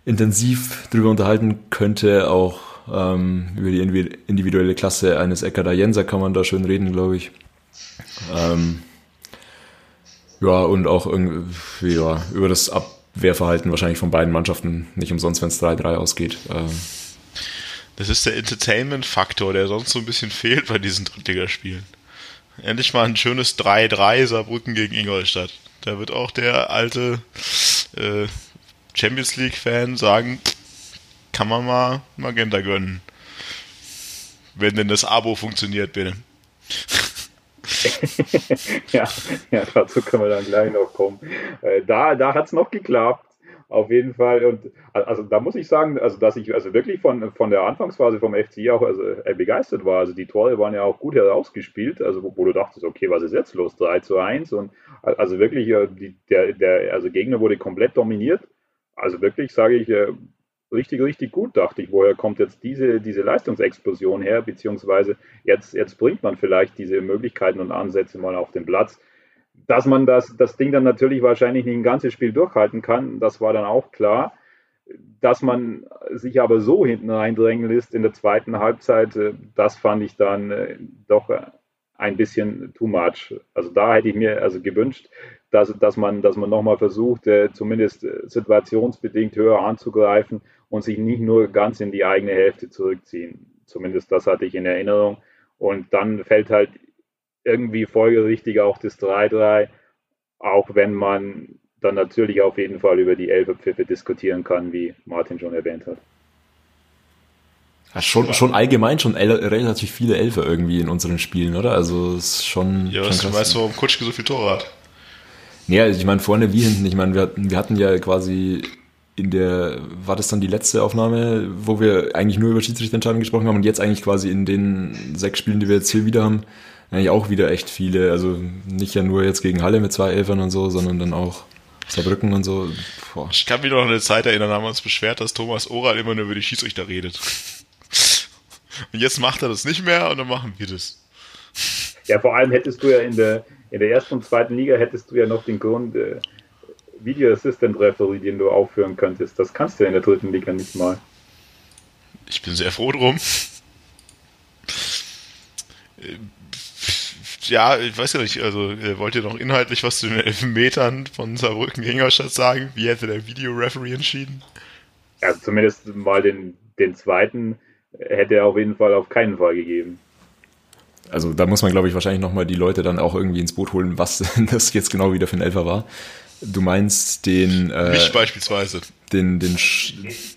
intensiv drüber unterhalten könnte. Auch ähm, über die individuelle Klasse eines Eckada Jenser kann man da schön reden, glaube ich. Ähm, ja, und auch irgendwie, ja, über das Abwehrverhalten wahrscheinlich von beiden Mannschaften. Nicht umsonst, wenn es 3-3 ausgeht. Ähm. Das ist der Entertainment-Faktor, der sonst so ein bisschen fehlt bei diesen Drittligaspielen. Endlich mal ein schönes 3-3 Saarbrücken gegen Ingolstadt. Da wird auch der alte äh, Champions League-Fan sagen, kann man mal Magenta gönnen. Wenn denn das Abo funktioniert, bitte. ja, ja, dazu können wir dann gleich noch kommen. Äh, da da hat es noch geklappt. Auf jeden Fall. Und also da muss ich sagen, also dass ich also wirklich von, von der Anfangsphase vom FC auch also, äh, begeistert war. Also die Tore waren ja auch gut herausgespielt, also wo, wo, du dachtest, okay, was ist jetzt los? 3 zu 1 und also wirklich, äh, die, der, der also Gegner wurde komplett dominiert. Also wirklich, sage ich, richtig, richtig gut, dachte ich. Woher kommt jetzt diese, diese Leistungsexplosion her? Beziehungsweise jetzt, jetzt bringt man vielleicht diese Möglichkeiten und Ansätze mal auf den Platz. Dass man das, das Ding dann natürlich wahrscheinlich nicht ein ganzes Spiel durchhalten kann, das war dann auch klar. Dass man sich aber so hinten reindrängen lässt in der zweiten Halbzeit, äh, das fand ich dann äh, doch ein bisschen too much. Also da hätte ich mir also gewünscht, dass, dass man, dass man nochmal versucht, äh, zumindest situationsbedingt höher anzugreifen und sich nicht nur ganz in die eigene Hälfte zurückziehen. Zumindest das hatte ich in Erinnerung. Und dann fällt halt irgendwie folgerichtig auch das 3-3, auch wenn man dann natürlich auf jeden Fall über die Elferpfiffe diskutieren kann, wie Martin schon erwähnt hat. Ja, schon, schon allgemein schon relativ viele Elfer irgendwie in unseren Spielen, oder? Also ist schon. Ja, schon was, krass. weißt du, warum Kutschke so viel Tore hat? Ja, ich meine, vorne wie hinten. Ich meine, wir hatten, wir hatten ja quasi in der, war das dann die letzte Aufnahme, wo wir eigentlich nur über Schiedsrichterentscheidungen gesprochen haben und jetzt eigentlich quasi in den sechs Spielen, die wir jetzt hier wieder haben, eigentlich auch wieder echt viele. Also nicht ja nur jetzt gegen Halle mit zwei Elfern und so, sondern dann auch Saarbrücken und so. Boah. Ich kann mich noch an eine Zeit erinnern, da haben wir uns beschwert, dass Thomas Oral immer nur über die Schiedsrichter redet. Und jetzt macht er das nicht mehr und dann machen wir das. Ja, vor allem hättest du ja in der, in der ersten und zweiten Liga hättest du ja noch den Grund äh, Video Assistant Referee, den du aufführen könntest. Das kannst du ja in der dritten Liga nicht mal. Ich bin sehr froh drum. Ja, ich weiß ja nicht, also äh, wollt ihr noch inhaltlich was zu den Elfmetern von Saarbrücken Ingolstadt sagen? Wie hätte der Videoreferee entschieden? Also zumindest mal den, den zweiten hätte er auf jeden Fall auf keinen Fall gegeben. Also da muss man, glaube ich, wahrscheinlich nochmal die Leute dann auch irgendwie ins Boot holen, was das jetzt genau wieder für ein Elfer war. Du meinst den äh, Mich beispielsweise. Den, den,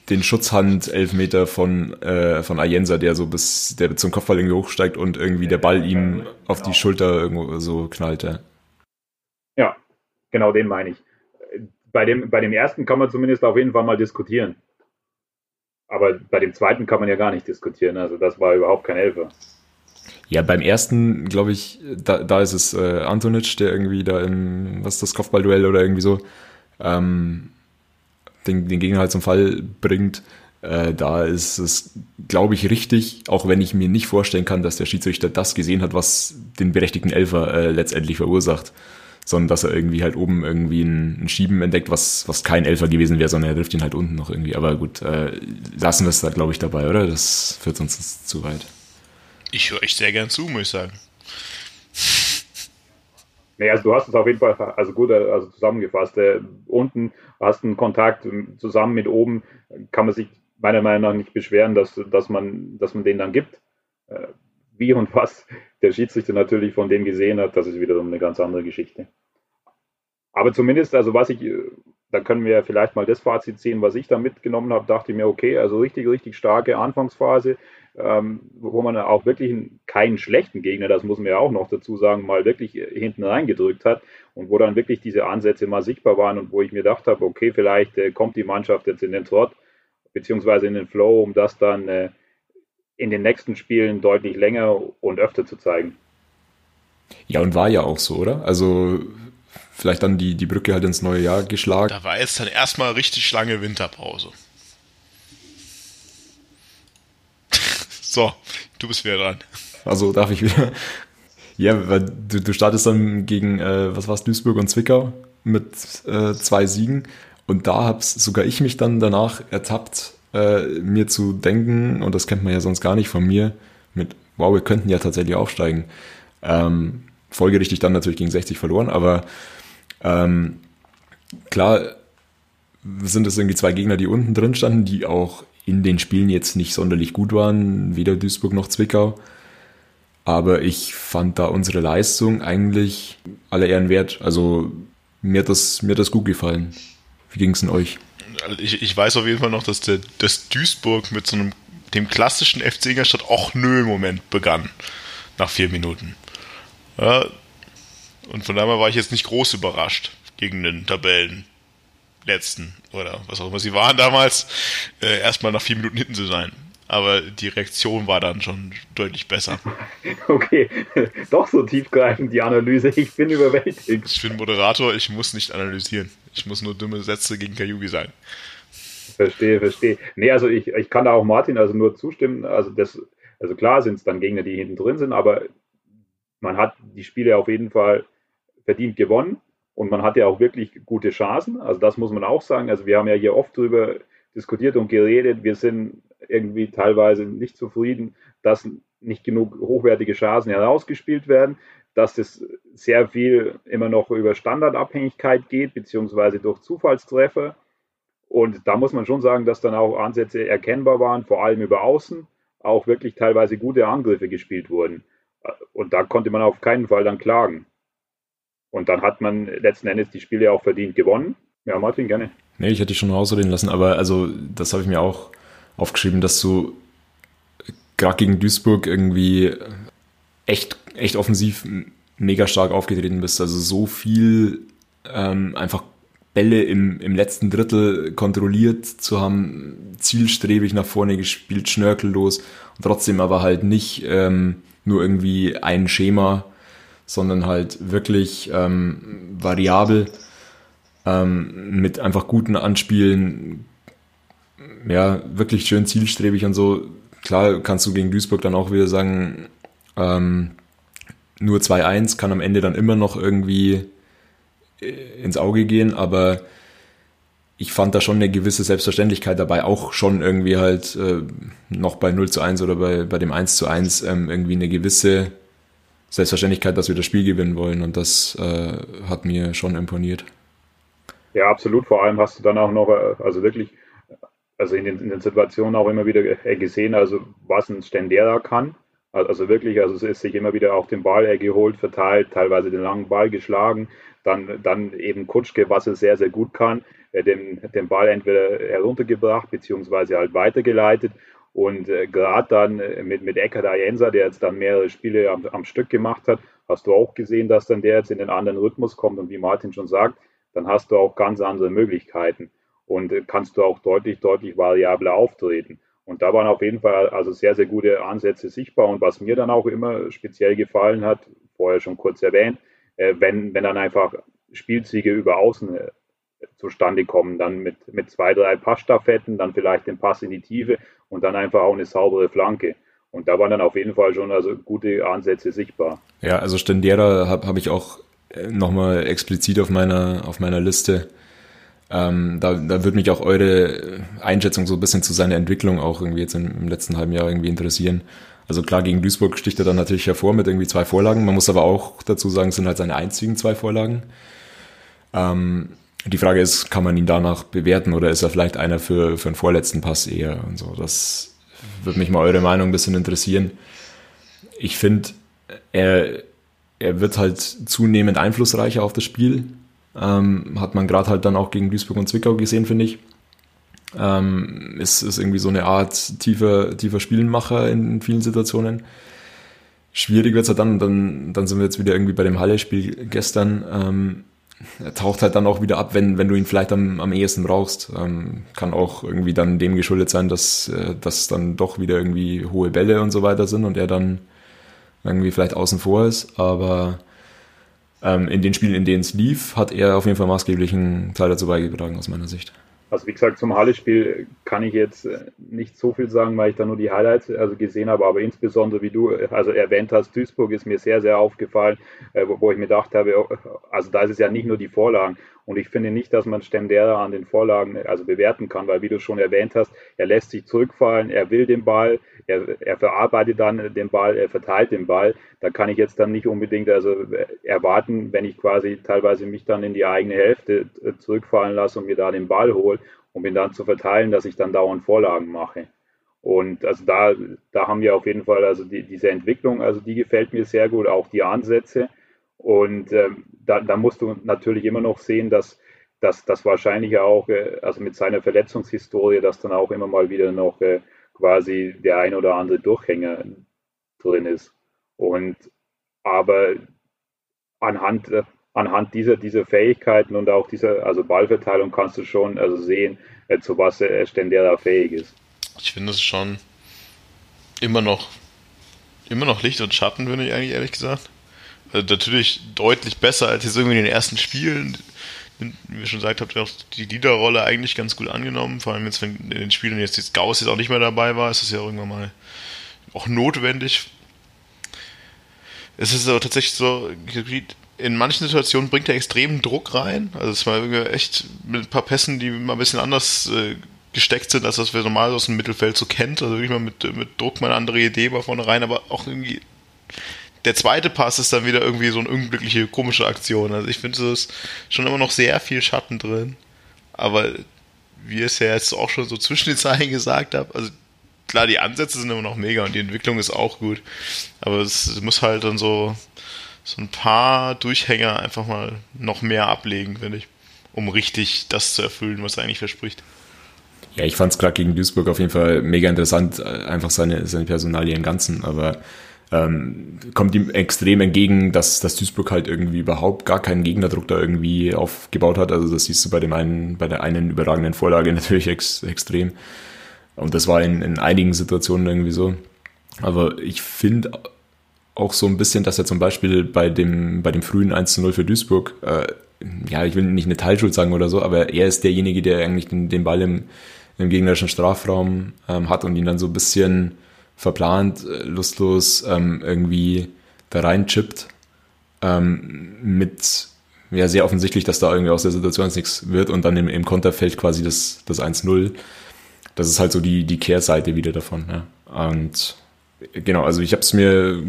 den Schutzhand-Elfmeter von, äh, von Ayensa, der so bis der zum Kopfball irgendwie hochsteigt und irgendwie der Ball ihm auf die Schulter irgendwo so knallt. Ja, ja genau den meine ich. Bei dem, bei dem ersten kann man zumindest auf jeden Fall mal diskutieren. Aber bei dem zweiten kann man ja gar nicht diskutieren. Also das war überhaupt kein Elfer. Ja, beim ersten, glaube ich, da, da ist es äh, Antonic, der irgendwie da im, was ist das, Kopfballduell oder irgendwie so, ähm, den, den Gegner halt zum Fall bringt. Äh, da ist es, glaube ich, richtig, auch wenn ich mir nicht vorstellen kann, dass der Schiedsrichter das gesehen hat, was den berechtigten Elfer äh, letztendlich verursacht, sondern dass er irgendwie halt oben irgendwie ein, ein Schieben entdeckt, was, was kein Elfer gewesen wäre, sondern er trifft ihn halt unten noch irgendwie. Aber gut, äh, lassen wir es da, glaube ich, dabei, oder? Das führt uns zu weit. Ich höre echt sehr gern zu, muss ich sagen. Nee, also du hast es auf jeden Fall also gut also zusammengefasst. Äh, unten hast du einen Kontakt zusammen mit oben, kann man sich meiner Meinung nach nicht beschweren, dass, dass, man, dass man den dann gibt. Äh, wie und was der Schiedsrichter natürlich von dem gesehen hat, das ist wiederum eine ganz andere Geschichte. Aber zumindest, also was ich, äh, da können wir vielleicht mal das Fazit ziehen, was ich da mitgenommen habe, dachte ich mir, okay, also richtig, richtig starke Anfangsphase, ähm, wo man auch wirklich keinen schlechten Gegner, das muss man ja auch noch dazu sagen, mal wirklich hinten reingedrückt hat und wo dann wirklich diese Ansätze mal sichtbar waren und wo ich mir gedacht habe, okay, vielleicht äh, kommt die Mannschaft jetzt in den Trott beziehungsweise in den Flow, um das dann äh, in den nächsten Spielen deutlich länger und öfter zu zeigen. Ja, und war ja auch so, oder? Also vielleicht dann die, die Brücke halt ins neue Jahr geschlagen. Da war jetzt dann erstmal richtig lange Winterpause. So, du bist wieder dran. Also darf ich wieder. Ja, weil du, du startest dann gegen, äh, was war's, Duisburg und Zwickau mit äh, zwei Siegen. Und da hab's sogar ich mich dann danach ertappt, äh, mir zu denken, und das kennt man ja sonst gar nicht von mir, mit, wow, wir könnten ja tatsächlich aufsteigen. Ähm, folgerichtig dann natürlich gegen 60 verloren, aber ähm, klar sind es irgendwie zwei Gegner, die unten drin standen, die auch in den Spielen jetzt nicht sonderlich gut waren, weder Duisburg noch Zwickau. Aber ich fand da unsere Leistung eigentlich alle Ehren wert. Also mir hat das, mir hat das gut gefallen. Wie ging es denn euch? Also ich, ich weiß auf jeden Fall noch, dass, der, dass Duisburg mit so einem dem klassischen FC Ingolstadt auch nö Moment begann. Nach vier Minuten. Ja, und von daher war ich jetzt nicht groß überrascht gegen den Tabellen letzten oder was auch immer sie waren damals, äh, erstmal nach vier Minuten hinten zu sein. Aber die Reaktion war dann schon deutlich besser. Okay, doch so tiefgreifend die Analyse. Ich bin überwältigt. Ich bin Moderator, ich muss nicht analysieren. Ich muss nur dumme Sätze gegen Kajubi sagen. Verstehe, verstehe. Nee, also ich, ich kann da auch Martin also nur zustimmen. Also das, also klar sind es dann Gegner, die hinten drin sind, aber man hat die Spiele auf jeden Fall verdient gewonnen. Und man hatte auch wirklich gute Chancen. Also das muss man auch sagen. Also wir haben ja hier oft darüber diskutiert und geredet. Wir sind irgendwie teilweise nicht zufrieden, dass nicht genug hochwertige Chancen herausgespielt werden, dass es sehr viel immer noch über Standardabhängigkeit geht, beziehungsweise durch Zufallstreffer. Und da muss man schon sagen, dass dann auch Ansätze erkennbar waren, vor allem über Außen, auch wirklich teilweise gute Angriffe gespielt wurden. Und da konnte man auf keinen Fall dann klagen. Und dann hat man letzten Endes die Spiele auch verdient gewonnen. Ja, Martin, gerne. Nee, ich hätte dich schon rausreden lassen, aber also das habe ich mir auch aufgeschrieben, dass du gerade gegen Duisburg irgendwie echt, echt offensiv mega stark aufgetreten bist. Also so viel ähm, einfach Bälle im, im letzten Drittel kontrolliert zu haben, zielstrebig nach vorne gespielt, schnörkellos und trotzdem aber halt nicht ähm, nur irgendwie ein Schema, sondern halt wirklich ähm, variabel ähm, mit einfach guten Anspielen, ja, wirklich schön zielstrebig und so. Klar kannst du gegen Duisburg dann auch wieder sagen, ähm, nur 2-1 kann am Ende dann immer noch irgendwie äh, ins Auge gehen, aber ich fand da schon eine gewisse Selbstverständlichkeit dabei, auch schon irgendwie halt äh, noch bei 0 zu 1 oder bei, bei dem 1 zu 1 ähm, irgendwie eine gewisse Selbstverständlichkeit, dass wir das Spiel gewinnen wollen und das äh, hat mir schon imponiert. Ja, absolut. Vor allem hast du dann auch noch, äh, also wirklich, also in den, in den Situationen auch immer wieder äh, gesehen, also was ein Stendera kann. Also wirklich, also es ist sich immer wieder auch den Ball geholt, verteilt, teilweise den langen Ball geschlagen, dann, dann eben Kutschke, was er sehr, sehr gut kann, den, den Ball entweder heruntergebracht beziehungsweise halt weitergeleitet und äh, gerade dann äh, mit, mit Eckhard Ayensa, der jetzt dann mehrere Spiele am, am, Stück gemacht hat, hast du auch gesehen, dass dann der jetzt in den anderen Rhythmus kommt und wie Martin schon sagt, dann hast du auch ganz andere Möglichkeiten und äh, kannst du auch deutlich, deutlich variabler auftreten. Und da waren auf jeden Fall also sehr, sehr gute Ansätze sichtbar. Und was mir dann auch immer speziell gefallen hat, vorher schon kurz erwähnt, äh, wenn, wenn dann einfach Spielzüge über Außen zustande kommen, dann mit, mit zwei, drei Passstaffetten, dann vielleicht den Pass in die Tiefe und dann einfach auch eine saubere Flanke. Und da waren dann auf jeden Fall schon also gute Ansätze sichtbar. Ja, also Stendera habe hab ich auch äh, nochmal explizit auf meiner, auf meiner Liste. Ähm, da, da würde mich auch eure Einschätzung so ein bisschen zu seiner Entwicklung auch irgendwie jetzt im, im letzten halben Jahr irgendwie interessieren. Also klar, gegen Duisburg sticht er dann natürlich hervor mit irgendwie zwei Vorlagen. Man muss aber auch dazu sagen, es sind halt seine einzigen zwei Vorlagen. Ähm, die Frage ist, kann man ihn danach bewerten oder ist er vielleicht einer für, für einen vorletzten Pass eher und so? Das würde mich mal eure Meinung ein bisschen interessieren. Ich finde, er, er wird halt zunehmend einflussreicher auf das Spiel. Ähm, hat man gerade halt dann auch gegen Duisburg und Zwickau gesehen, finde ich. Ähm, ist, ist irgendwie so eine Art tiefer, tiefer Spielenmacher in vielen Situationen. Schwierig wird es halt dann, dann, dann sind wir jetzt wieder irgendwie bei dem Halle-Spiel gestern. Ähm, er taucht halt dann auch wieder ab, wenn, wenn du ihn vielleicht am, am ehesten brauchst. Ähm, kann auch irgendwie dann dem geschuldet sein, dass, äh, dass dann doch wieder irgendwie hohe Bälle und so weiter sind und er dann irgendwie vielleicht außen vor ist. Aber ähm, in den Spielen, in denen es lief, hat er auf jeden Fall maßgeblichen Teil dazu beigetragen, aus meiner Sicht. Also wie gesagt, zum Halle-Spiel kann ich jetzt äh, nicht so viel sagen, weil ich da nur die Highlights also gesehen habe, aber insbesondere wie du äh, also erwähnt hast, Duisburg ist mir sehr, sehr aufgefallen, äh, wo ich mir gedacht habe, oh, also da ist es ja nicht nur die Vorlagen und ich finde nicht, dass man Stendera an den Vorlagen also bewerten kann, weil wie du schon erwähnt hast, er lässt sich zurückfallen, er will den Ball, er, er verarbeitet dann den Ball, er verteilt den Ball. Da kann ich jetzt dann nicht unbedingt also erwarten, wenn ich quasi teilweise mich dann in die eigene Hälfte zurückfallen lasse und mir da den Ball hole, um ihn dann zu verteilen, dass ich dann dauernd Vorlagen mache. Und also da, da haben wir auf jeden Fall also die, diese Entwicklung, also die gefällt mir sehr gut, auch die Ansätze. Und ähm, da, da musst du natürlich immer noch sehen, dass dass das wahrscheinlich auch, äh, also mit seiner Verletzungshistorie, dass dann auch immer mal wieder noch äh, quasi der ein oder andere Durchhänger drin ist. Und aber anhand, anhand dieser, dieser Fähigkeiten und auch dieser also Ballverteilung kannst du schon also sehen, äh, zu was er Stendera fähig ist. Ich finde es schon immer noch immer noch Licht und Schatten, finde ich eigentlich ehrlich gesagt. Also natürlich deutlich besser als jetzt irgendwie in den ersten Spielen wie ihr schon gesagt habt, auch die Leaderrolle eigentlich ganz gut angenommen. Vor allem jetzt, wenn in den Spielen jetzt, jetzt Gauss jetzt auch nicht mehr dabei war, ist es ja irgendwann mal auch notwendig. Es ist aber tatsächlich so, in manchen Situationen bringt er extremen Druck rein. Also es war echt mit ein paar Pässen, die mal ein bisschen anders äh, gesteckt sind, als das wir normal aus dem Mittelfeld so kennt. Also wirklich mal mit, mit Druck mal eine andere Idee war vorne rein, aber auch irgendwie der zweite Pass ist dann wieder irgendwie so eine unglückliche, komische Aktion. Also ich finde, es ist schon immer noch sehr viel Schatten drin. Aber wie es ja jetzt auch schon so zwischen den Zeilen gesagt habt, also klar, die Ansätze sind immer noch mega und die Entwicklung ist auch gut. Aber es muss halt dann so, so ein paar Durchhänger einfach mal noch mehr ablegen, finde ich, um richtig das zu erfüllen, was er eigentlich verspricht. Ja, ich fand es gerade gegen Duisburg auf jeden Fall mega interessant, einfach seine, seine Personalie im Ganzen, aber ähm, kommt ihm extrem entgegen, dass, dass Duisburg halt irgendwie überhaupt gar keinen Gegnerdruck da irgendwie aufgebaut hat. Also das siehst du bei dem einen, bei der einen überragenden Vorlage natürlich ex, extrem. Und das war in, in einigen Situationen irgendwie so. Aber ich finde auch so ein bisschen, dass er zum Beispiel bei dem, bei dem frühen 1 zu 0 für Duisburg, äh, ja, ich will nicht eine Teilschuld sagen oder so, aber er ist derjenige, der eigentlich den, den Ball im, im gegnerischen Strafraum ähm, hat und ihn dann so ein bisschen verplant, äh, lustlos ähm, irgendwie da rein chippt. Ähm, mit ja sehr offensichtlich, dass da irgendwie aus der Situation nichts wird und dann im, im Konter fällt quasi das, das 1-0. Das ist halt so die, die Kehrseite wieder davon. Ja. Und genau, also ich habe es mir,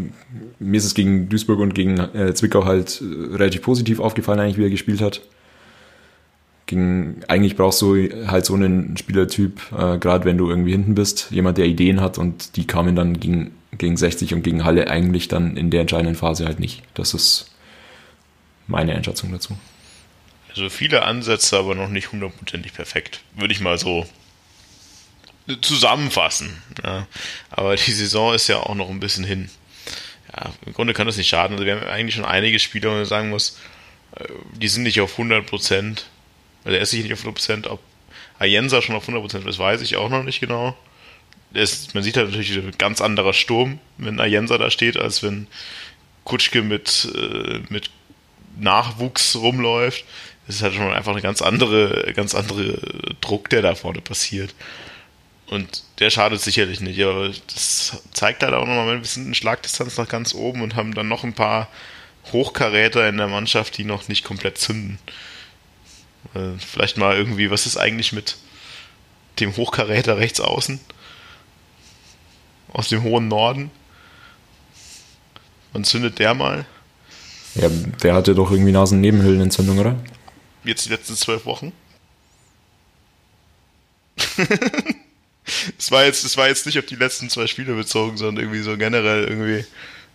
mir ist es gegen Duisburg und gegen äh, Zwickau halt relativ positiv aufgefallen, eigentlich, wie er gespielt hat. Gegen, eigentlich brauchst du halt so einen Spielertyp, äh, gerade wenn du irgendwie hinten bist, jemand, der Ideen hat und die kamen dann gegen, gegen 60 und gegen Halle eigentlich dann in der entscheidenden Phase halt nicht. Das ist meine Einschätzung dazu. Also viele Ansätze, aber noch nicht hundertprozentig perfekt. Würde ich mal so zusammenfassen. Ja. Aber die Saison ist ja auch noch ein bisschen hin. Ja, im Grunde kann das nicht schaden. Also wir haben eigentlich schon einige Spieler, wo man sagen muss, äh, die sind nicht auf 100 Prozent. Also er ist nicht auf 100 Prozent. Ob Ayensa schon auf 100 Prozent ist, weiß ich auch noch nicht genau. Ist, man sieht halt natürlich ein ganz anderer Sturm, wenn Ayensa da steht, als wenn Kutschke mit, äh, mit Nachwuchs rumläuft. Das ist halt schon einfach eine ganz andere, ganz andere Druck, der da vorne passiert. Und der schadet sicherlich nicht, aber das zeigt halt auch nochmal, wir sind in Schlagdistanz nach ganz oben und haben dann noch ein paar Hochkaräter in der Mannschaft, die noch nicht komplett zünden. Äh, vielleicht mal irgendwie, was ist eigentlich mit dem Hochkaräter rechts außen? Aus dem hohen Norden? Wann zündet der mal? Ja, der hatte doch irgendwie Nasennebenhöhlenentzündung, oder? Jetzt die letzten zwölf Wochen? das war jetzt, das war jetzt nicht auf die letzten zwei Spiele bezogen, sondern irgendwie so generell irgendwie.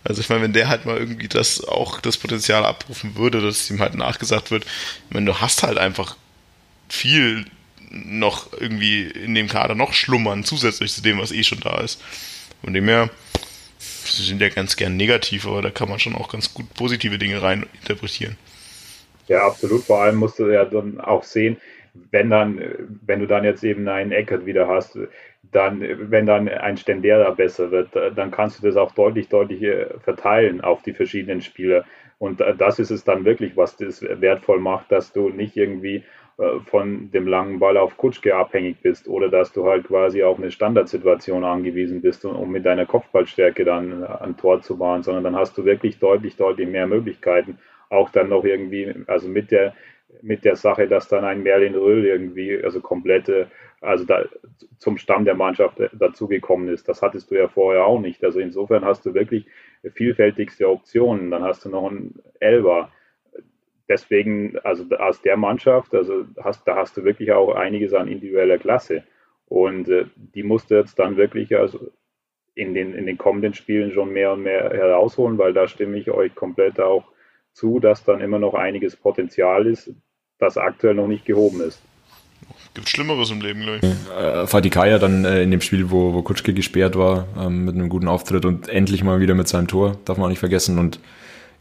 Also ich meine, wenn der halt mal irgendwie das auch das Potenzial abrufen würde, dass ihm halt nachgesagt wird, ich meine, du hast halt einfach viel noch irgendwie in dem Kader noch schlummern, zusätzlich zu dem, was eh schon da ist. Von dem her, sie sind ja ganz gern negativ, aber da kann man schon auch ganz gut positive Dinge rein interpretieren. Ja, absolut. Vor allem musst du ja dann auch sehen, wenn dann, wenn du dann jetzt eben einen Eckert wieder hast, dann, wenn dann ein Stendera besser wird, dann kannst du das auch deutlich, deutlich äh, verteilen auf die verschiedenen Spieler. Und äh, das ist es dann wirklich, was das wertvoll macht, dass du nicht irgendwie äh, von dem langen Ball auf Kutschke abhängig bist oder dass du halt quasi auf eine Standardsituation angewiesen bist, um mit deiner Kopfballstärke dann ein Tor zu machen, sondern dann hast du wirklich deutlich, deutlich mehr Möglichkeiten. Auch dann noch irgendwie, also mit der mit der Sache, dass dann ein Merlin Röhl irgendwie, also komplette, also da, zum Stamm der Mannschaft dazugekommen ist. Das hattest du ja vorher auch nicht. Also insofern hast du wirklich vielfältigste Optionen. Dann hast du noch einen Elber. Deswegen, also aus der Mannschaft, also hast, da hast du wirklich auch einiges an individueller Klasse. Und äh, die musst du jetzt dann wirklich also in den, in den kommenden Spielen schon mehr und mehr herausholen, weil da stimme ich euch komplett auch zu, dass dann immer noch einiges Potenzial ist, das aktuell noch nicht gehoben ist. Gibt Schlimmeres im Leben, glaube ich. Äh, Fadikaya dann äh, in dem Spiel, wo, wo Kutschke gesperrt war, ähm, mit einem guten Auftritt und endlich mal wieder mit seinem Tor, darf man auch nicht vergessen. Und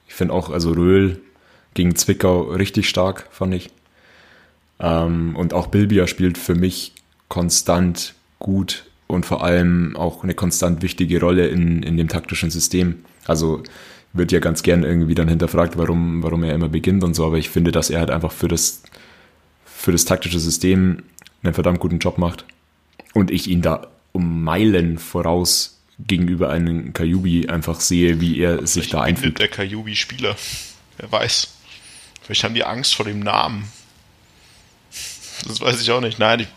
ich finde auch, also Röhl gegen Zwickau richtig stark, fand ich. Ähm, und auch Bilbia spielt für mich konstant gut und vor allem auch eine konstant wichtige Rolle in, in dem taktischen System. Also wird ja ganz gern irgendwie dann hinterfragt, warum, warum er immer beginnt und so, aber ich finde, dass er halt einfach für das, für das taktische System einen verdammt guten Job macht. Und ich ihn da um Meilen voraus gegenüber einem Kajubi einfach sehe, wie er sich da einfügt. der Kajubi-Spieler. Wer weiß. Vielleicht haben die Angst vor dem Namen. Das weiß ich auch nicht. Nein, ich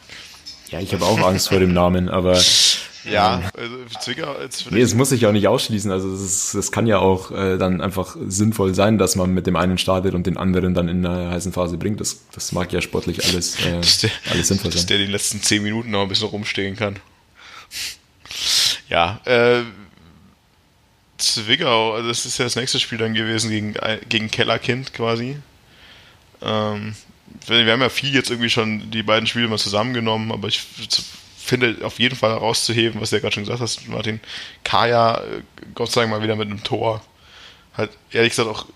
ja, ich habe auch Angst vor dem Namen, aber ja, also Zwickau jetzt Nee, es muss sich auch nicht ausschließen. Also es kann ja auch äh, dann einfach sinnvoll sein, dass man mit dem einen startet und den anderen dann in einer heißen Phase bringt. Das, das mag ja sportlich alles, äh, der, alles sinnvoll sein. Dass der die letzten zehn Minuten noch ein bisschen rumstehen kann. Ja, äh, Zwickau, also das ist ja das nächste Spiel dann gewesen gegen, gegen Kellerkind quasi. Ähm, wir haben ja viel jetzt irgendwie schon die beiden Spiele mal zusammengenommen, aber ich finde auf jeden Fall herauszuheben, was du ja gerade schon gesagt hast, Martin. Kaya, äh, Gott sei Dank mal wieder mit einem Tor. Halt, ehrlich gesagt auch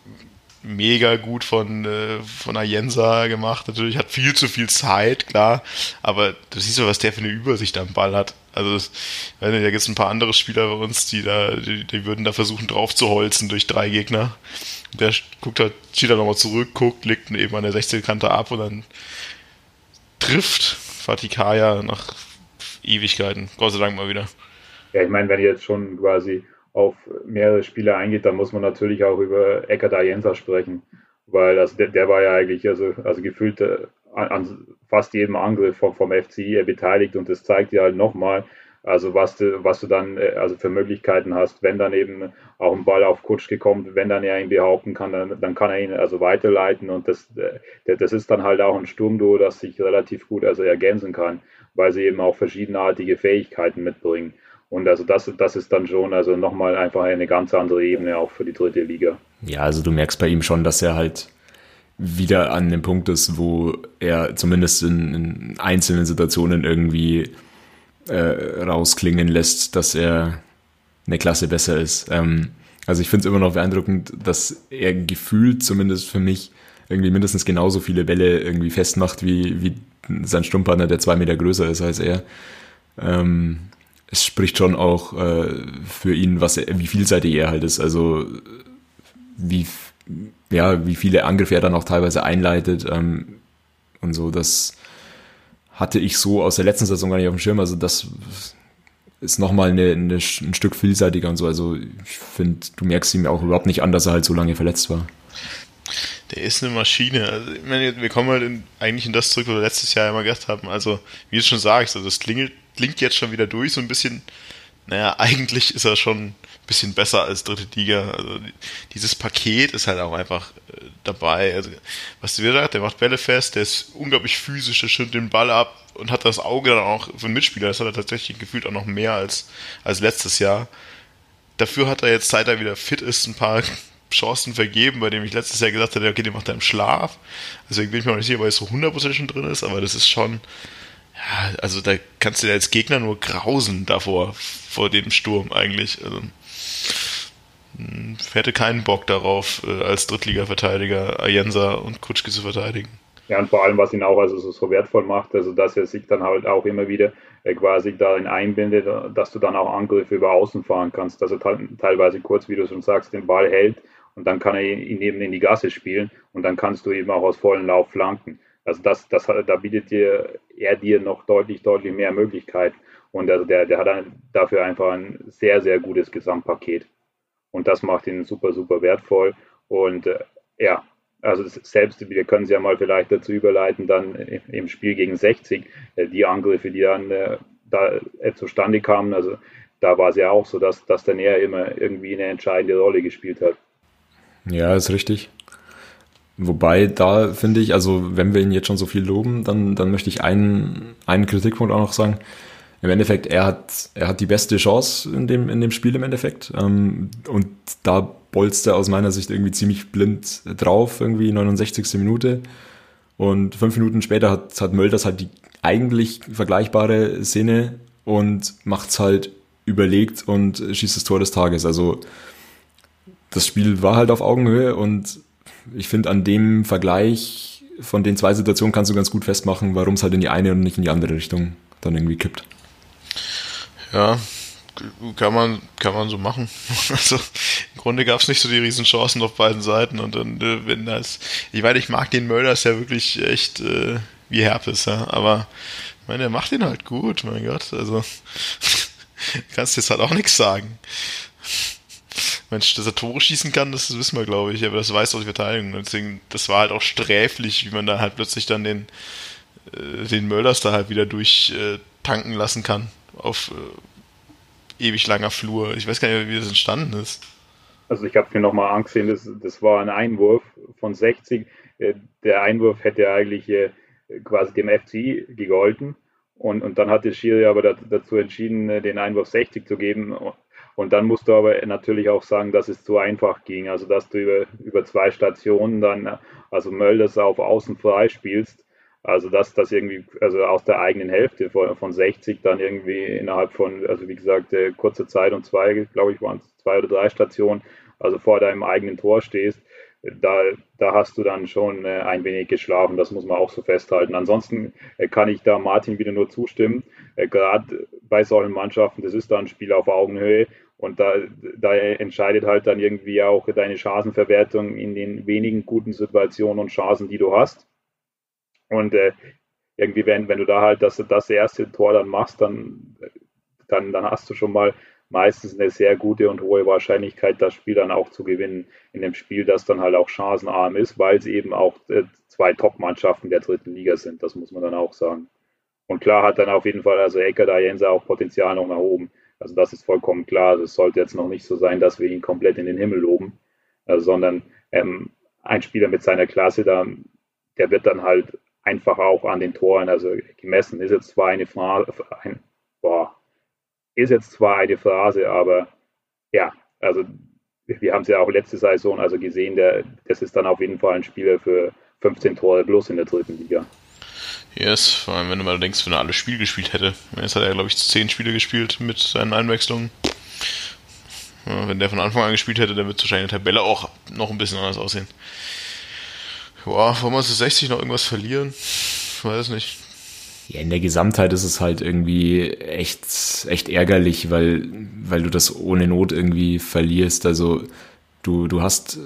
mega gut von, äh, von Ayensa gemacht. Natürlich hat viel zu viel Zeit, klar. Aber du siehst doch, was der für eine Übersicht am Ball hat. Also, das, da gibt es ein paar andere Spieler bei uns, die da, die, die würden da versuchen drauf zu holzen durch drei Gegner. Der guckt halt, zieht dann nochmal zurück, guckt, legt eben an der 16 Kante ab und dann trifft Fatikaya nach Ewigkeiten. Gott sei Dank mal wieder. Ja, ich meine, wenn ihr jetzt schon quasi auf mehrere Spieler eingeht, dann muss man natürlich auch über Eckert Ayensa sprechen, weil also der, der war ja eigentlich also, also gefühlt äh, an, an fast jedem Angriff vom, vom FCI beteiligt und das zeigt ja halt nochmal, also was du, was du dann äh, also für Möglichkeiten hast, wenn dann eben auch ein Ball auf Kutschke kommt, wenn dann er ihn behaupten kann, dann, dann kann er ihn also weiterleiten und das, äh, das ist dann halt auch ein Sturmduo, das sich relativ gut also ergänzen kann, weil sie eben auch verschiedenartige Fähigkeiten mitbringen. Und also das, das ist dann schon also nochmal einfach eine ganz andere Ebene auch für die dritte Liga. Ja, also du merkst bei ihm schon, dass er halt wieder an dem Punkt ist, wo er zumindest in, in einzelnen Situationen irgendwie äh, rausklingen lässt, dass er eine Klasse besser ist. Ähm, also ich finde es immer noch beeindruckend, dass er gefühlt zumindest für mich irgendwie mindestens genauso viele Bälle irgendwie festmacht wie, wie sein Sturmpartner, der zwei Meter größer ist als er. Ähm, es spricht schon auch äh, für ihn, was er, wie vielseitig er halt ist. Also wie ja, wie viele Angriffe er dann auch teilweise einleitet ähm, und so. Das hatte ich so aus der letzten Saison gar nicht auf dem Schirm. Also das ist nochmal eine, eine, ein Stück vielseitiger und so. Also ich finde, du merkst ihm auch überhaupt nicht an, dass er halt so lange verletzt war. Der ist eine Maschine. Also, ich meine, wir kommen halt in, eigentlich in das zurück, was wir letztes Jahr immer gedacht haben. Also, wie du schon sagst, also es klingelt, klingt jetzt schon wieder durch, so ein bisschen. Naja, eigentlich ist er schon bisschen besser als dritte Liga. Also dieses Paket ist halt auch einfach äh, dabei. Also, was du wieder der macht Bälle fest, der ist unglaublich physisch, der schirmt den Ball ab und hat das Auge dann auch für den Mitspieler. Das hat er tatsächlich gefühlt auch noch mehr als, als letztes Jahr. Dafür hat er jetzt, seit er wieder fit ist, ein paar Chancen vergeben, bei dem ich letztes Jahr gesagt hatte, okay, den macht er im Schlaf. Deswegen bin ich mir noch nicht sicher, weil es so 100% schon drin ist, aber das ist schon, ja, also da kannst du als Gegner nur grausen davor, vor dem Sturm eigentlich. Also, hm, hätte keinen Bock darauf, äh, als Drittliga-Verteidiger Ayensa und Kutschke zu verteidigen. Ja, und vor allem, was ihn auch also so wertvoll macht, also dass er sich dann halt auch immer wieder äh, quasi darin einbindet, dass du dann auch Angriffe über Außen fahren kannst, dass er teilweise kurz, wie du schon sagst, den Ball hält und dann kann er ihn eben in die Gasse spielen und dann kannst du eben auch aus vollen Lauf flanken. Also das, das, da bietet dir er dir noch deutlich, deutlich mehr Möglichkeiten. Und also der, der hat dafür einfach ein sehr, sehr gutes Gesamtpaket. Und das macht ihn super, super wertvoll. Und äh, ja, also selbst, wir können es ja mal vielleicht dazu überleiten, dann im Spiel gegen 60, äh, die Angriffe, die dann äh, da äh, zustande kamen, also da war es ja auch so, dass, dass dann er immer irgendwie eine entscheidende Rolle gespielt hat. Ja, ist richtig. Wobei da finde ich, also wenn wir ihn jetzt schon so viel loben, dann, dann möchte ich einen, einen Kritikpunkt auch noch sagen. Im Endeffekt, er hat, er hat die beste Chance in dem, in dem Spiel im Endeffekt. Ähm, und da bolzt er aus meiner Sicht irgendwie ziemlich blind drauf, irgendwie 69. Minute. Und fünf Minuten später hat, hat Mölders halt die eigentlich vergleichbare Szene und macht's halt überlegt und schießt das Tor des Tages. Also das Spiel war halt auf Augenhöhe und ich finde, an dem Vergleich von den zwei Situationen kannst du ganz gut festmachen, warum es halt in die eine und nicht in die andere Richtung dann irgendwie kippt. Ja, kann man, kann man so machen. Also im Grunde gab es nicht so die riesen Chancen auf beiden Seiten und dann, äh, wenn das. Ich meine, ich mag den Mölders ja wirklich echt äh, wie Herpes, ja. Aber ich meine, er macht ihn halt gut, mein Gott. Also kannst jetzt halt auch nichts sagen. Mensch, dass er Tore schießen kann, das wissen wir, glaube ich, aber das weiß auch die Verteidigung. Deswegen, das war halt auch sträflich, wie man da halt plötzlich dann den, äh, den Mölders da halt wieder durchtanken äh, lassen kann auf äh, ewig langer Flur. Ich weiß gar nicht, wie das entstanden ist. Also ich habe mir nochmal angesehen, das, das war ein Einwurf von 60. Äh, der Einwurf hätte eigentlich äh, quasi dem FCI gegolten. Und, und dann hat der Schiri aber dazu entschieden, äh, den Einwurf 60 zu geben. Und dann musst du aber natürlich auch sagen, dass es zu einfach ging. Also, dass du über, über zwei Stationen dann, also Mölders auf Außen frei spielst. Also, dass das irgendwie, also aus der eigenen Hälfte von, von 60 dann irgendwie innerhalb von, also wie gesagt, äh, kurzer Zeit und zwei, glaube ich, waren es zwei oder drei Stationen, also vor deinem eigenen Tor stehst. da, da hast du dann schon äh, ein wenig geschlafen, das muss man auch so festhalten. Ansonsten äh, kann ich da Martin wieder nur zustimmen. Gerade bei solchen Mannschaften, das ist da ein Spiel auf Augenhöhe und da, da entscheidet halt dann irgendwie auch deine Chancenverwertung in den wenigen guten Situationen und Chancen, die du hast. Und äh, irgendwie, wenn, wenn du da halt das, das erste Tor dann machst, dann, dann, dann hast du schon mal meistens eine sehr gute und hohe Wahrscheinlichkeit, das Spiel dann auch zu gewinnen. In dem Spiel, das dann halt auch chancenarm ist, weil es eben auch äh, zwei Top-Mannschaften der dritten Liga sind. Das muss man dann auch sagen. Und klar hat dann auf jeden Fall also Ecker da Jense auch Potenzial noch nach oben. Also das ist vollkommen klar. Also es sollte jetzt noch nicht so sein, dass wir ihn komplett in den Himmel loben, äh, sondern ähm, ein Spieler mit seiner Klasse, da, der wird dann halt einfach auch an den Toren, also gemessen ist jetzt zwar eine Frage, ein, boah, ist jetzt zwar eine Phrase, aber ja, also wir haben es ja auch letzte Saison also gesehen, der, das ist dann auf jeden Fall ein Spieler für 15 Tore plus in der dritten Liga. Yes, vor allem wenn du mal denkst, wenn er alle Spiele gespielt hätte. Jetzt hat er, glaube ich, 10 Spiele gespielt mit seinen Einwechslungen. Wenn der von Anfang an gespielt hätte, dann wird wahrscheinlich in der Tabelle auch noch ein bisschen anders aussehen. Boah, wollen wir zu 60 noch irgendwas verlieren? Ich weiß nicht. Ja, in der Gesamtheit ist es halt irgendwie echt, echt ärgerlich, weil, weil du das ohne Not irgendwie verlierst. Also du, du hast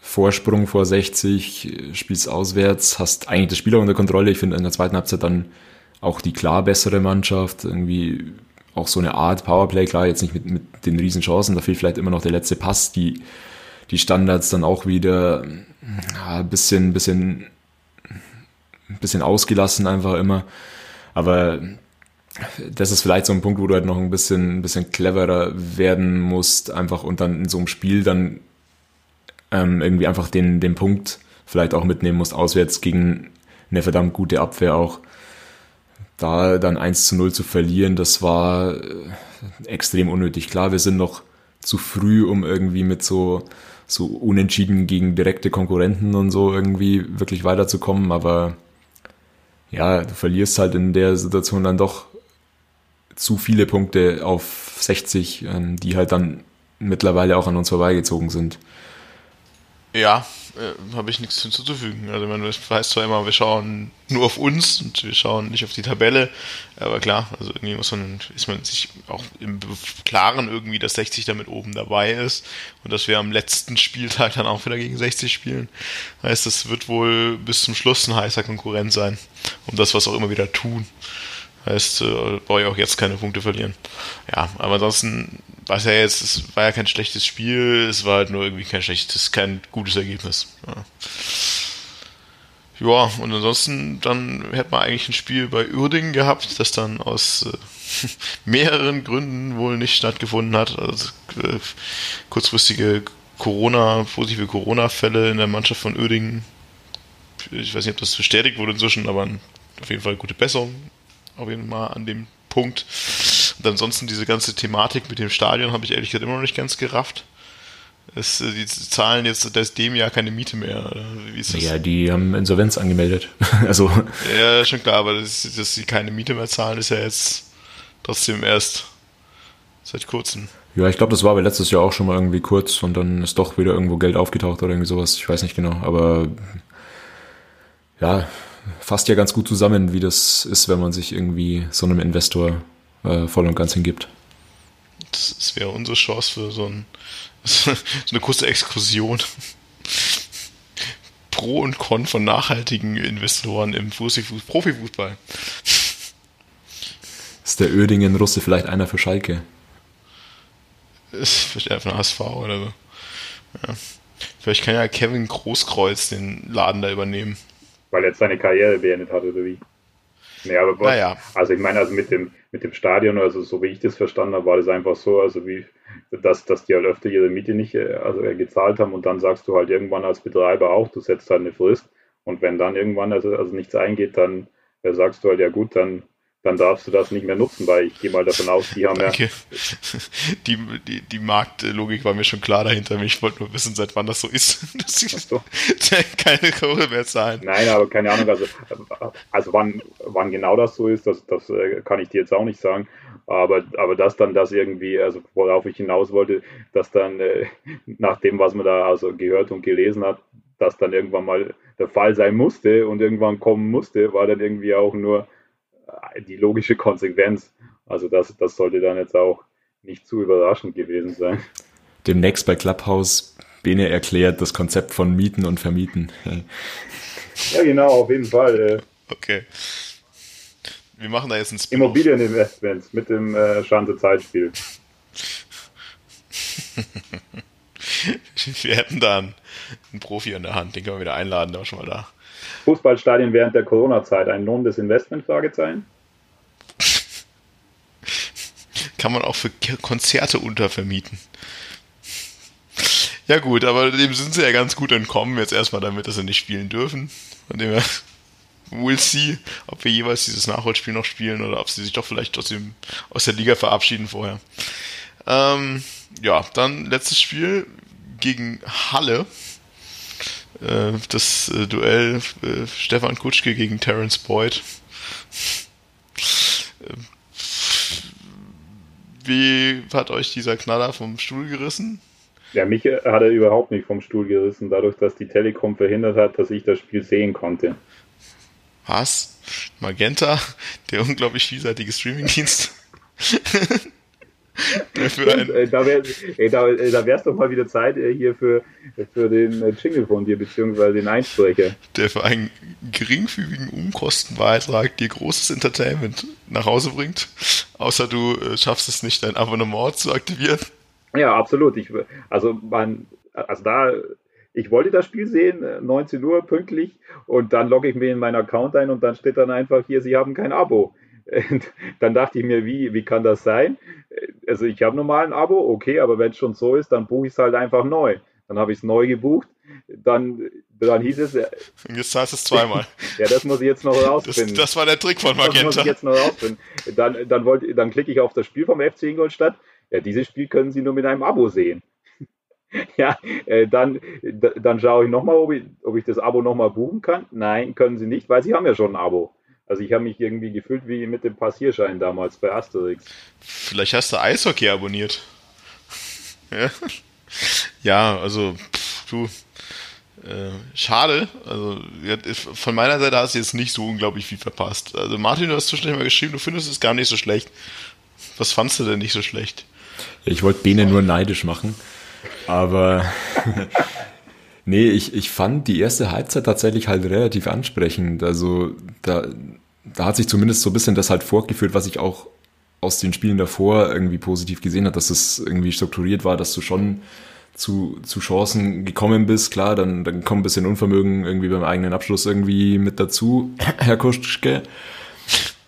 Vorsprung vor 60, spielst auswärts, hast eigentlich das Spiel auch unter Kontrolle. Ich finde in der zweiten Halbzeit dann auch die klar bessere Mannschaft, irgendwie auch so eine Art Powerplay, klar, jetzt nicht mit, mit den riesen Chancen, da fehlt vielleicht immer noch der letzte Pass, die, die Standards dann auch wieder ja, ein bisschen, bisschen, bisschen ausgelassen einfach immer. Aber das ist vielleicht so ein Punkt, wo du halt noch ein bisschen, ein bisschen cleverer werden musst, einfach und dann in so einem Spiel dann ähm, irgendwie einfach den, den Punkt vielleicht auch mitnehmen musst, auswärts gegen eine verdammt gute Abwehr auch. Da dann 1 zu 0 zu verlieren, das war äh, extrem unnötig. Klar, wir sind noch zu früh, um irgendwie mit so, so unentschieden gegen direkte Konkurrenten und so irgendwie wirklich weiterzukommen, aber ja, du verlierst halt in der Situation dann doch zu viele Punkte auf 60, ähm, die halt dann mittlerweile auch an uns vorbeigezogen sind. Ja, äh, habe ich nichts hinzuzufügen. Also man weiß zwar immer, wir schauen nur auf uns und wir schauen nicht auf die Tabelle, aber klar, also irgendwie muss man, ist man sich auch im Klaren irgendwie, dass 60 damit oben dabei ist und dass wir am letzten Spieltag dann auch wieder gegen 60 spielen. Heißt, das wird wohl bis zum Schluss ein heißer Konkurrent sein, um das, was auch immer wieder tun. Heißt, äh, brauche ich auch jetzt keine Punkte verlieren. Ja, aber ansonsten war es ja jetzt, es war ja kein schlechtes Spiel, es war halt nur irgendwie kein schlechtes, kein gutes Ergebnis. Ja. Ja, und ansonsten dann hätte man eigentlich ein Spiel bei Uerdingen gehabt, das dann aus äh, mehreren Gründen wohl nicht stattgefunden hat. Also äh, kurzfristige Corona, positive Corona-Fälle in der Mannschaft von Uerdingen. Ich weiß nicht, ob das bestätigt wurde inzwischen, aber auf jeden Fall gute Besserung auf jeden Fall an dem Punkt. Und ansonsten diese ganze Thematik mit dem Stadion habe ich ehrlich gesagt immer noch nicht ganz gerafft. Es, äh, die zahlen jetzt seit dem Jahr keine Miete mehr. Wie ist das? Ja, die haben Insolvenz angemeldet. also. Ja, schon klar, aber das, dass sie keine Miete mehr zahlen, ist ja jetzt trotzdem erst seit kurzem. Ja, ich glaube, das war aber letztes Jahr auch schon mal irgendwie kurz und dann ist doch wieder irgendwo Geld aufgetaucht oder irgendwie sowas. Ich weiß nicht genau, aber ja, fasst ja ganz gut zusammen, wie das ist, wenn man sich irgendwie so einem Investor äh, voll und ganz hingibt. Das, das wäre unsere Chance für so, ein, so eine kurze Exkursion. Pro und Con von nachhaltigen Investoren im Profifußball. Ist der Ödingen-Russe vielleicht einer für Schalke? Ist vielleicht einfach ein HSV oder so. Ja. Vielleicht kann ja Kevin Großkreuz den Laden da übernehmen weil er jetzt seine Karriere beendet hat oder wie? Nee, aber was, naja. also ich meine, also mit dem, mit dem Stadion, also so wie ich das verstanden habe, war das einfach so, also wie, dass, dass die halt öfter ihre Miete nicht äh, also äh, gezahlt haben und dann sagst du halt irgendwann als Betreiber auch, du setzt halt eine Frist und wenn dann irgendwann also, also nichts eingeht, dann äh, sagst du halt, ja gut, dann dann darfst du das nicht mehr nutzen, weil ich gehe mal davon aus, die haben ja. Okay. Die, die, die Marktlogik war mir schon klar dahinter. Ich wollte nur wissen, seit wann das so ist, dass sie so. keine Kohle mehr zahlen. Nein, aber keine Ahnung, also, also wann, wann genau das so ist, das, das äh, kann ich dir jetzt auch nicht sagen. Aber, aber dass dann das irgendwie, also worauf ich hinaus wollte, dass dann äh, nach dem, was man da also gehört und gelesen hat, dass dann irgendwann mal der Fall sein musste und irgendwann kommen musste, war dann irgendwie auch nur die logische Konsequenz. Also das, das sollte dann jetzt auch nicht zu überraschend gewesen sein. Demnächst bei Clubhouse Bene erklärt das Konzept von Mieten und Vermieten. ja, genau, auf jeden Fall. Äh. Okay. Wir machen da jetzt ein Spin Immobilieninvestments mit dem äh, Schande Zeitspiel. wir hätten da einen, einen, Profi an der Hand, den können wir wieder einladen, der war schon mal da. Fußballstadien während der Corona-Zeit, ein lohnendes Investment? Fragezeichen. Kann man auch für Konzerte untervermieten. Ja gut, aber dem sind sie ja ganz gut entkommen, jetzt erstmal damit, dass sie nicht spielen dürfen. Von dem her we'll see, ob wir jeweils dieses Nachholspiel noch spielen oder ob sie sich doch vielleicht aus, dem, aus der Liga verabschieden vorher. Ähm, ja, dann letztes Spiel gegen Halle. Äh, das äh, Duell äh, Stefan Kutschke gegen Terence Boyd. Wie hat euch dieser Knaller vom Stuhl gerissen? Ja, mich hat er überhaupt nicht vom Stuhl gerissen, dadurch, dass die Telekom verhindert hat, dass ich das Spiel sehen konnte. Was? Magenta, der unglaublich vielseitige Streamingdienst. Äh, da wäre da, äh, wär's doch mal wieder Zeit äh, hier für, für den äh, Jingle von dir, beziehungsweise den Einsprecher. Der für einen geringfügigen Umkostenbeitrag dir großes Entertainment nach Hause bringt, außer du äh, schaffst es nicht, dein Abonnement zu aktivieren. Ja, absolut. Ich, also man, also da ich wollte das Spiel sehen, 19 Uhr pünktlich, und dann logge ich mir in meinen Account ein und dann steht dann einfach hier, Sie haben kein Abo. Dann dachte ich mir, wie, wie kann das sein? Also ich habe normal ein Abo, okay, aber wenn es schon so ist, dann buche ich es halt einfach neu. Dann habe ich es neu gebucht, dann, dann hieß es. Und jetzt du es zweimal. ja, das muss ich jetzt noch rausfinden. Das, das, war der Trick von Magenta. Das muss ich jetzt noch rausfinden. Dann, dann, wollte, dann klicke ich auf das Spiel vom FC Ingolstadt. Ja, dieses Spiel können Sie nur mit einem Abo sehen. ja, äh, dann, dann schaue ich nochmal, ob ich, ob ich das Abo nochmal buchen kann. Nein, können Sie nicht, weil Sie haben ja schon ein Abo. Also ich habe mich irgendwie gefühlt wie mit dem Passierschein damals bei Asterix. Vielleicht hast du Eishockey abonniert. ja. ja, also pff, du, äh, schade. Also von meiner Seite hast du jetzt nicht so unglaublich viel verpasst. Also Martin, du hast zwischendurch mal geschrieben, du findest es gar nicht so schlecht. Was fandst du denn nicht so schlecht? Ich wollte Bene nur neidisch machen. Aber nee, ich, ich fand die erste Halbzeit tatsächlich halt relativ ansprechend. Also da, da hat sich zumindest so ein bisschen das halt fortgeführt, was ich auch aus den Spielen davor irgendwie positiv gesehen habe, dass es irgendwie strukturiert war, dass du schon zu, zu Chancen gekommen bist. Klar, dann, dann kommt ein bisschen Unvermögen irgendwie beim eigenen Abschluss irgendwie mit dazu, Herr Kuschke.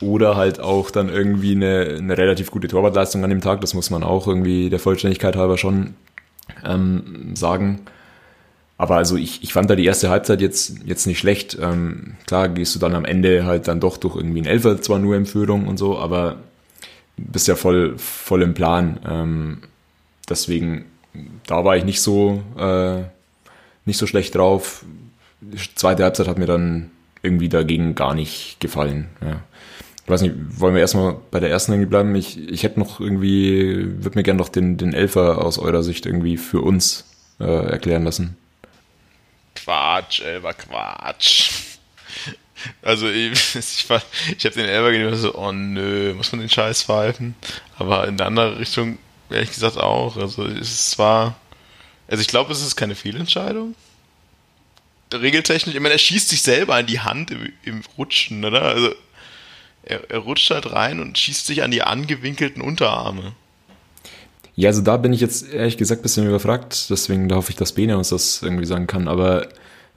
Oder halt auch dann irgendwie eine, eine relativ gute Torwartleistung an dem Tag. Das muss man auch irgendwie der Vollständigkeit halber schon ähm, sagen. Aber also ich, ich fand da die erste Halbzeit jetzt, jetzt nicht schlecht. Ähm, klar gehst du dann am Ende halt dann doch durch irgendwie ein Elfer zwar nur in Führung und so, aber bist ja voll, voll im Plan. Ähm, deswegen, da war ich nicht so, äh, nicht so schlecht drauf. Die zweite Halbzeit hat mir dann irgendwie dagegen gar nicht gefallen. Ja. Ich weiß nicht, wollen wir erstmal bei der ersten irgendwie bleiben? Ich, ich hätte noch irgendwie, würde mir gerne noch den, den Elfer aus eurer Sicht irgendwie für uns äh, erklären lassen. Quatsch, Elfer, Quatsch. Also ich, ich, ich habe den Elfer genommen so, oh nö, muss man den Scheiß pfeifen? Aber in der anderen Richtung, ehrlich gesagt auch. Also es ist zwar, also ich glaube, es ist keine Fehlentscheidung. Regeltechnisch, ich meine, er schießt sich selber in die Hand im, im Rutschen, oder? Also er, er rutscht halt rein und schießt sich an die angewinkelten Unterarme. Ja, also da bin ich jetzt ehrlich gesagt ein bisschen überfragt, deswegen hoffe ich, dass Bene uns das irgendwie sagen kann, aber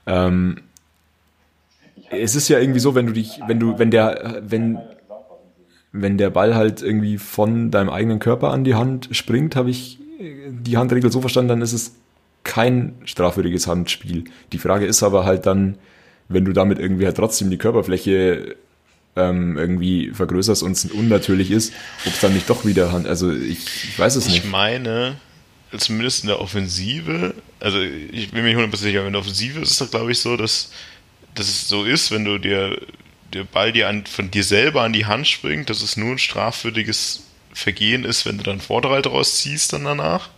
ähm, es ist ja irgendwie so, wenn du dich, wenn du, wenn der, wenn, wenn der Ball halt irgendwie von deinem eigenen Körper an die Hand springt, habe ich die Handregel so verstanden, dann ist es kein strafwürdiges Handspiel. Die Frage ist aber halt dann, wenn du damit irgendwie halt trotzdem die Körperfläche ähm, irgendwie vergrößerst und es unnatürlich ist, ob es dann nicht doch wieder Hand. Also ich, ich weiß es ich nicht. Ich meine, zumindest in der Offensive, also ich bin mir nicht hundertprozentig sicher, in der Offensive ist es doch, glaube ich, so, dass, dass es so ist, wenn du dir der Ball dir an, von dir selber an die Hand springt, dass es nur ein strafwürdiges Vergehen ist, wenn du dann Vorderhalt rausziehst dann danach.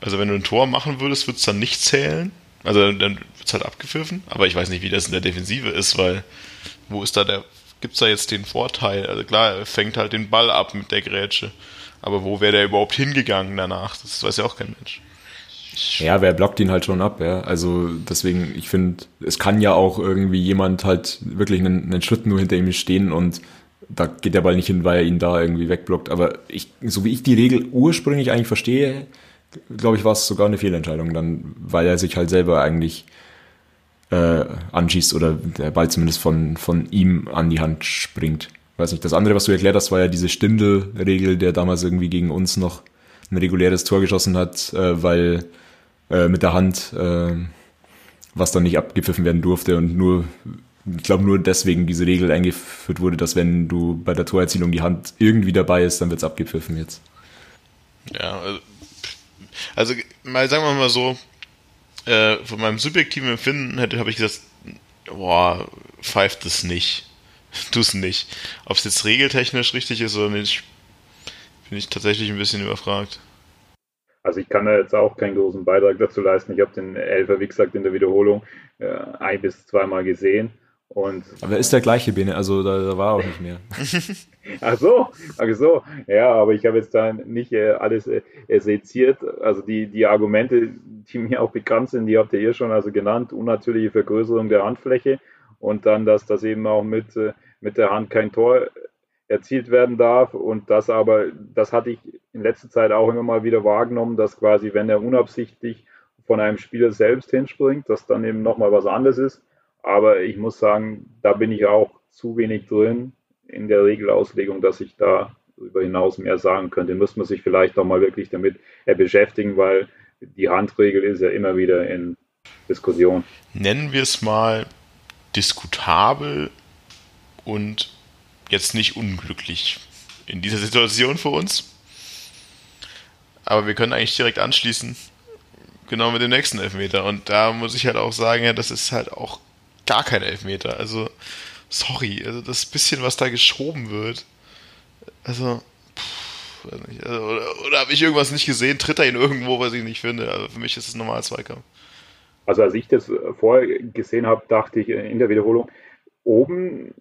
Also wenn du ein Tor machen würdest, wird es dann nicht zählen. Also dann, dann wird es halt abgepfiffen. Aber ich weiß nicht, wie das in der Defensive ist, weil wo ist da der, gibt es da jetzt den Vorteil? Also klar, er fängt halt den Ball ab mit der Grätsche. Aber wo wäre der überhaupt hingegangen danach? Das weiß ja auch kein Mensch. Ja, wer blockt ihn halt schon ab, ja. Also deswegen, ich finde, es kann ja auch irgendwie jemand halt wirklich einen, einen Schritt nur hinter ihm stehen und da geht der Ball nicht hin, weil er ihn da irgendwie wegblockt. Aber ich, so wie ich die Regel ursprünglich eigentlich verstehe, glaube ich, war es sogar eine Fehlentscheidung dann, weil er sich halt selber eigentlich äh, anschießt oder der Ball zumindest von, von ihm an die Hand springt. Weiß nicht. Das andere, was du erklärt hast, war ja diese Stindel-Regel, der damals irgendwie gegen uns noch ein reguläres Tor geschossen hat, äh, weil äh, mit der Hand, äh, was dann nicht abgepfiffen werden durfte und nur, ich glaube nur deswegen diese Regel eingeführt wurde, dass wenn du bei der Torerzielung die Hand irgendwie dabei ist, dann wird's abgepfiffen jetzt. Ja, also, also mal sagen wir mal so, äh, von meinem subjektiven Empfinden hätte habe ich gesagt, boah, pfeift es nicht. Tu es nicht. Ob es jetzt regeltechnisch richtig ist oder nicht, bin ich tatsächlich ein bisschen überfragt. Also ich kann da jetzt auch keinen großen Beitrag dazu leisten. Ich habe den Elfer, wie gesagt, in der Wiederholung äh, ein bis zweimal gesehen. Und aber ist der gleiche Bene, also da, da war auch nicht mehr. ach so, ach so. Ja, aber ich habe jetzt da nicht äh, alles äh, seziert. Also die, die Argumente, die mir auch bekannt sind, die habt ihr hier schon also genannt. Unnatürliche Vergrößerung der Handfläche und dann, dass das eben auch mit, äh, mit der Hand kein Tor erzielt werden darf. Und das aber, das hatte ich in letzter Zeit auch immer mal wieder wahrgenommen, dass quasi, wenn er unabsichtlich von einem Spieler selbst hinspringt, dass dann eben nochmal was anderes ist. Aber ich muss sagen, da bin ich auch zu wenig drin in der Regelauslegung, dass ich da darüber hinaus mehr sagen könnte. Müsste man sich vielleicht nochmal wirklich damit beschäftigen, weil die Handregel ist ja immer wieder in Diskussion. Nennen wir es mal diskutabel und jetzt nicht unglücklich in dieser Situation für uns. Aber wir können eigentlich direkt anschließen, genau mit dem nächsten Elfmeter. Und da muss ich halt auch sagen, ja, das ist halt auch gar kein Elfmeter. Also, sorry, also das bisschen, was da geschoben wird. Also, pff, also oder, oder habe ich irgendwas nicht gesehen? Tritt er ihn irgendwo, was ich nicht finde? Also für mich ist es normal Zweikampf. Also als ich das vorher gesehen habe, dachte ich in der Wiederholung, oben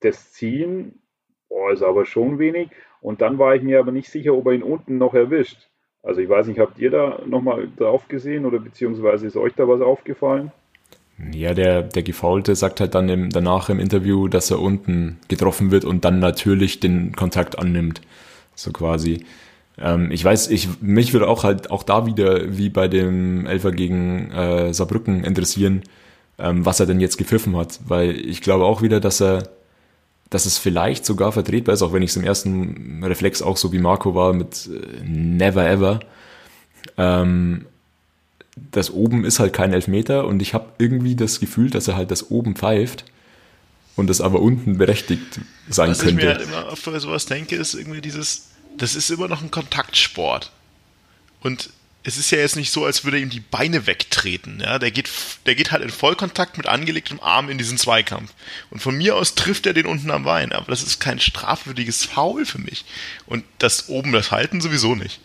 das Ziehen, boah, ist aber schon wenig. Und dann war ich mir aber nicht sicher, ob er ihn unten noch erwischt. Also ich weiß nicht, habt ihr da nochmal drauf gesehen oder beziehungsweise ist euch da was aufgefallen? Ja, der, der Gefaulte sagt halt dann im, danach im Interview, dass er unten getroffen wird und dann natürlich den Kontakt annimmt. So quasi. Ähm, ich weiß, ich, mich würde auch halt auch da wieder, wie bei dem Elfer gegen äh, Saarbrücken interessieren, ähm, was er denn jetzt gepfiffen hat. Weil ich glaube auch wieder, dass er dass es vielleicht sogar vertretbar ist, auch wenn ich es im ersten Reflex auch so wie Marco war mit äh, Never Ever. Ähm, das oben ist halt kein Elfmeter und ich habe irgendwie das Gefühl, dass er halt das oben pfeift und das aber unten berechtigt sein Was könnte. Was ich mir halt immer oft bei sowas denke, ist irgendwie dieses, das ist immer noch ein Kontaktsport. Und es ist ja jetzt nicht so, als würde ihm die Beine wegtreten. Ja? Der, geht, der geht halt in Vollkontakt mit angelegtem Arm in diesen Zweikampf. Und von mir aus trifft er den unten am Bein. Aber das ist kein strafwürdiges Foul für mich. Und das oben, das Halten sowieso nicht.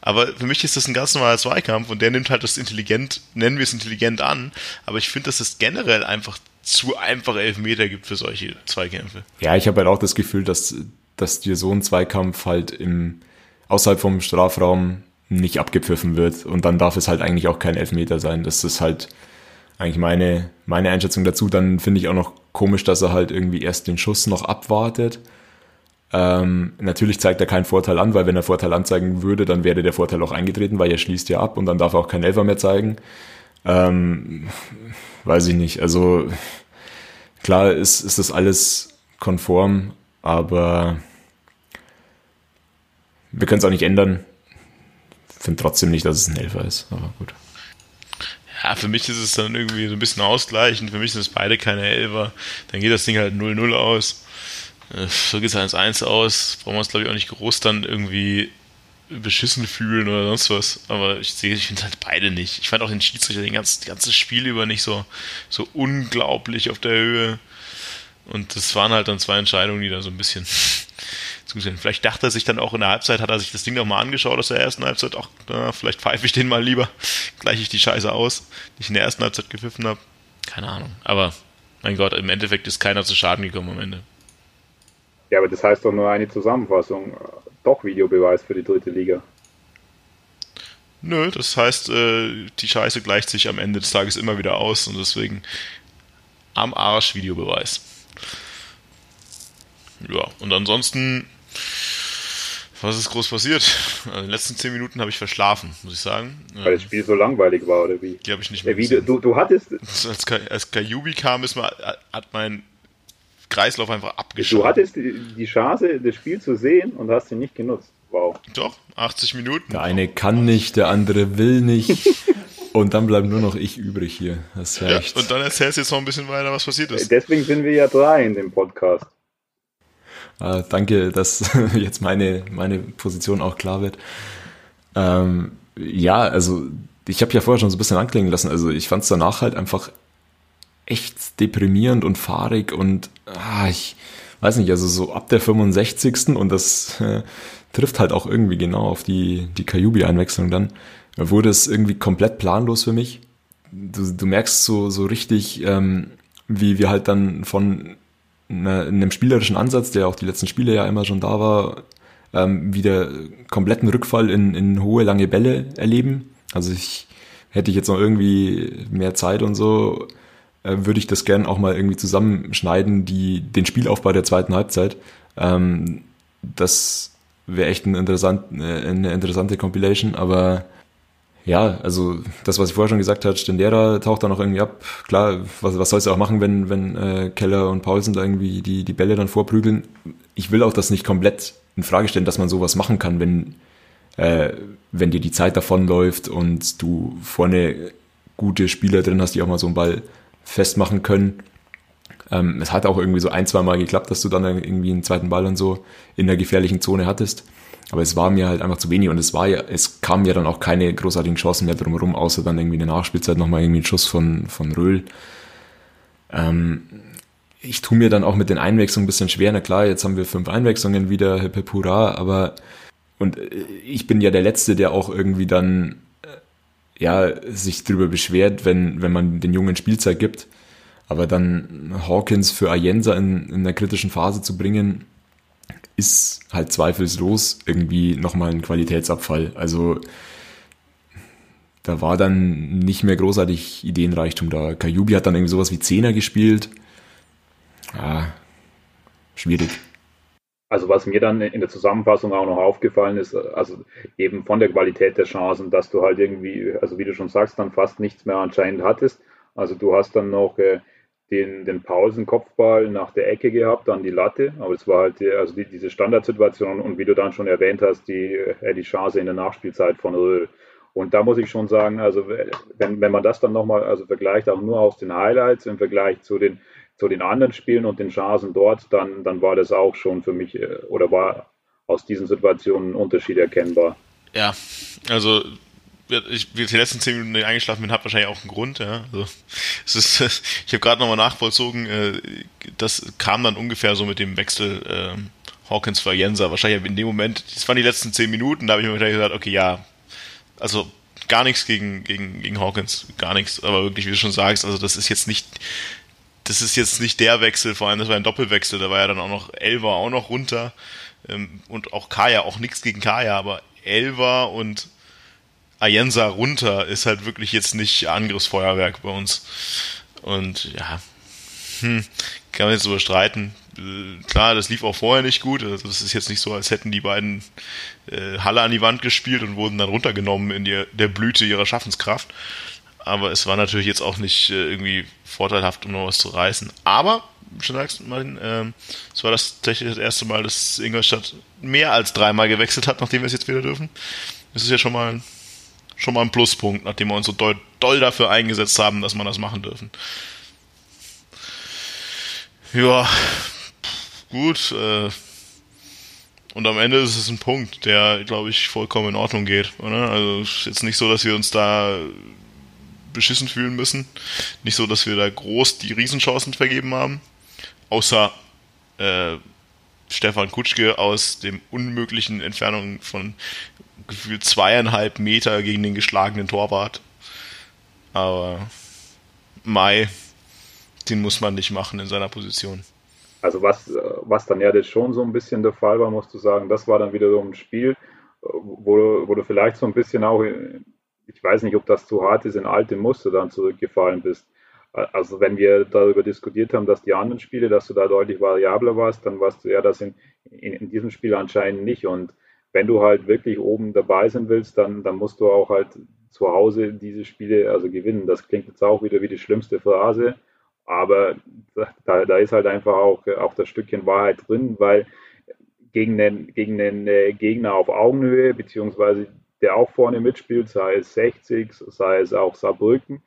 Aber für mich ist das ein ganz normaler Zweikampf und der nimmt halt das intelligent, nennen wir es intelligent an. Aber ich finde, dass es generell einfach zu einfache Elfmeter gibt für solche Zweikämpfe. Ja, ich habe halt auch das Gefühl, dass, dass dir so ein Zweikampf halt im, außerhalb vom Strafraum nicht abgepfiffen wird. Und dann darf es halt eigentlich auch kein Elfmeter sein. Das ist halt eigentlich meine, meine Einschätzung dazu. Dann finde ich auch noch komisch, dass er halt irgendwie erst den Schuss noch abwartet. Ähm, natürlich zeigt er keinen Vorteil an, weil wenn er Vorteil anzeigen würde, dann wäre der Vorteil auch eingetreten, weil er schließt ja ab und dann darf er auch kein Elfer mehr zeigen. Ähm, weiß ich nicht. Also klar ist, ist das alles konform, aber wir können es auch nicht ändern finde trotzdem nicht, dass es ein Elfer ist, aber gut. Ja, für mich ist es dann irgendwie so ein bisschen ausgleichend. Für mich sind es beide keine Elfer. Dann geht das Ding halt 0-0 aus. So geht es 1-1 aus. Brauchen wir uns, glaube ich, auch nicht groß dann irgendwie beschissen fühlen oder sonst was. Aber ich sehe, ich finde halt beide nicht. Ich fand auch den Schiedsrichter den ganzen, das ganze Spiel über nicht so, so unglaublich auf der Höhe. Und das waren halt dann zwei Entscheidungen, die da so ein bisschen Vielleicht dachte er sich dann auch in der Halbzeit, hat er sich das Ding nochmal angeschaut aus der ersten Halbzeit, ach, na, vielleicht pfeife ich den mal lieber, gleiche ich die Scheiße aus, die ich in der ersten Halbzeit gepfiffen habe. Keine Ahnung. Aber mein Gott, im Endeffekt ist keiner zu Schaden gekommen am Ende. Ja, aber das heißt doch nur eine Zusammenfassung. Doch Videobeweis für die dritte Liga. Nö, das heißt, äh, die Scheiße gleicht sich am Ende des Tages immer wieder aus und deswegen am Arsch Videobeweis. Ja, und ansonsten, was ist groß passiert? Also in den letzten zehn Minuten habe ich verschlafen, muss ich sagen. Weil das Spiel so langweilig war, oder wie? Die habe ich nicht mehr wie, du, du hattest. Als, als Kajubi kam, ist mal, hat mein Kreislauf einfach abgeschaut. Du hattest die Chance, das Spiel zu sehen und hast sie nicht genutzt. Wow. Doch, 80 Minuten. Der eine kann nicht, der andere will nicht. und dann bleibt nur noch ich übrig hier. Das ja, echt. Und dann erzählst du jetzt noch ein bisschen weiter, was passiert ist. Deswegen sind wir ja drei in dem Podcast. Äh, danke, dass jetzt meine, meine Position auch klar wird. Ähm, ja, also ich habe ja vorher schon so ein bisschen anklingen lassen. Also ich fand es danach halt einfach echt deprimierend und fahrig und ah, ich weiß nicht, also so ab der 65. und das äh, trifft halt auch irgendwie genau auf die, die Kajubi-Einwechslung dann, wurde es irgendwie komplett planlos für mich. Du, du merkst so, so richtig, ähm, wie wir halt dann von einer, einem spielerischen Ansatz, der auch die letzten Spiele ja immer schon da war, ähm, wieder kompletten Rückfall in, in hohe, lange Bälle erleben. Also ich hätte ich jetzt noch irgendwie mehr Zeit und so, äh, würde ich das gern auch mal irgendwie zusammenschneiden, die, den Spielaufbau der zweiten Halbzeit. Ähm, das wäre echt ein interessant, äh, eine interessante Compilation, aber ja, also das, was ich vorher schon gesagt habe, Stendera taucht da noch irgendwie ab. Klar, was, was sollst du auch machen, wenn, wenn äh, Keller und Paulsen da irgendwie die, die Bälle dann vorprügeln? Ich will auch das nicht komplett in Frage stellen, dass man sowas machen kann, wenn, äh, wenn dir die Zeit davonläuft und du vorne gute Spieler drin hast, die auch mal so einen Ball festmachen können. Ähm, es hat auch irgendwie so ein, zwei Mal geklappt, dass du dann irgendwie einen zweiten Ball und so in der gefährlichen Zone hattest. Aber es war mir halt einfach zu wenig und es war ja, es kam ja dann auch keine großartigen Chancen mehr drumherum, außer dann irgendwie in der Nachspielzeit nochmal irgendwie ein Schuss von, von Röhl. Ähm, ich tue mir dann auch mit den Einwechslungen ein bisschen schwer. Na klar, jetzt haben wir fünf Einwechslungen wieder, hip hip hurra, aber und äh, ich bin ja der Letzte, der auch irgendwie dann ja, sich darüber beschwert, wenn, wenn man den Jungen Spielzeit gibt. Aber dann Hawkins für Ayensa in, in der kritischen Phase zu bringen, ist halt zweifellos irgendwie nochmal ein Qualitätsabfall. Also da war dann nicht mehr großartig Ideenreichtum da. Kajubi hat dann irgendwie sowas wie Zehner gespielt. Ja, schwierig. Also was mir dann in der Zusammenfassung auch noch aufgefallen ist, also eben von der Qualität der Chancen, dass du halt irgendwie, also wie du schon sagst, dann fast nichts mehr anscheinend hattest. Also du hast dann noch äh, den, den Pausenkopfball nach der Ecke gehabt, dann die Latte, aber es war halt also die, diese Standardsituation und wie du dann schon erwähnt hast, die, äh, die Chance in der Nachspielzeit von Röhl. Und da muss ich schon sagen, also wenn, wenn man das dann nochmal also vergleicht, auch nur aus den Highlights im Vergleich zu den zu den anderen Spielen und den Chancen dort, dann, dann war das auch schon für mich äh, oder war aus diesen Situationen ein Unterschied erkennbar. Ja, also ich die letzten zehn Minuten eingeschlafen bin, hat wahrscheinlich auch einen Grund. Ja. Also, es ist, ich habe gerade nochmal nachvollzogen, äh, das kam dann ungefähr so mit dem Wechsel äh, Hawkins für Jenser. Wahrscheinlich in dem Moment, das waren die letzten zehn Minuten, da habe ich mir gesagt, okay, ja, also gar nichts gegen, gegen, gegen Hawkins, gar nichts, aber wirklich, wie du schon sagst, also das ist jetzt nicht das ist jetzt nicht der Wechsel, vor allem das war ein Doppelwechsel, da war ja dann auch noch Elva auch noch runter ähm, und auch Kaya, auch nichts gegen Kaya, aber Elva und Ayensa runter ist halt wirklich jetzt nicht Angriffsfeuerwerk bei uns. Und ja, hm, kann man jetzt überstreiten. Äh, klar, das lief auch vorher nicht gut. Also das ist jetzt nicht so, als hätten die beiden äh, Halle an die Wand gespielt und wurden dann runtergenommen in die, der Blüte ihrer Schaffenskraft aber es war natürlich jetzt auch nicht äh, irgendwie vorteilhaft, um noch was zu reißen. Aber, schon sagst Martin, äh, es war das tatsächlich das erste Mal, dass Ingolstadt mehr als dreimal gewechselt hat, nachdem wir es jetzt wieder dürfen. Das ist ja schon mal, schon mal ein Pluspunkt, nachdem wir uns so doll, doll dafür eingesetzt haben, dass wir das machen dürfen. Ja, gut. Äh, und am Ende ist es ein Punkt, der, glaube ich, vollkommen in Ordnung geht. Oder? Also es ist jetzt nicht so, dass wir uns da beschissen fühlen müssen. Nicht so, dass wir da groß die Riesenchancen vergeben haben. Außer äh, Stefan Kutschke aus dem unmöglichen Entfernung von gefühlt zweieinhalb Meter gegen den geschlagenen Torwart. Aber Mai, den muss man nicht machen in seiner Position. Also was, was dann ja das schon so ein bisschen der Fall war, musst du sagen, das war dann wieder so ein Spiel, wo wo du vielleicht so ein bisschen auch, ich weiß nicht, ob das zu hart ist, in alte Muster dann zurückgefallen bist. Also wenn wir darüber diskutiert haben, dass die anderen Spiele, dass du da deutlich variabler warst, dann warst du ja das in, in, in diesem Spiel anscheinend nicht. Und wenn du halt wirklich oben dabei sein willst, dann, dann musst du auch halt zu Hause diese Spiele also gewinnen. Das klingt jetzt auch wieder wie die schlimmste Phrase, aber da, da ist halt einfach auch, auch das Stückchen Wahrheit drin, weil gegen den, gegen den äh, Gegner auf Augenhöhe, beziehungsweise der auch vorne mitspielt, sei es 60, sei es auch Saarbrücken,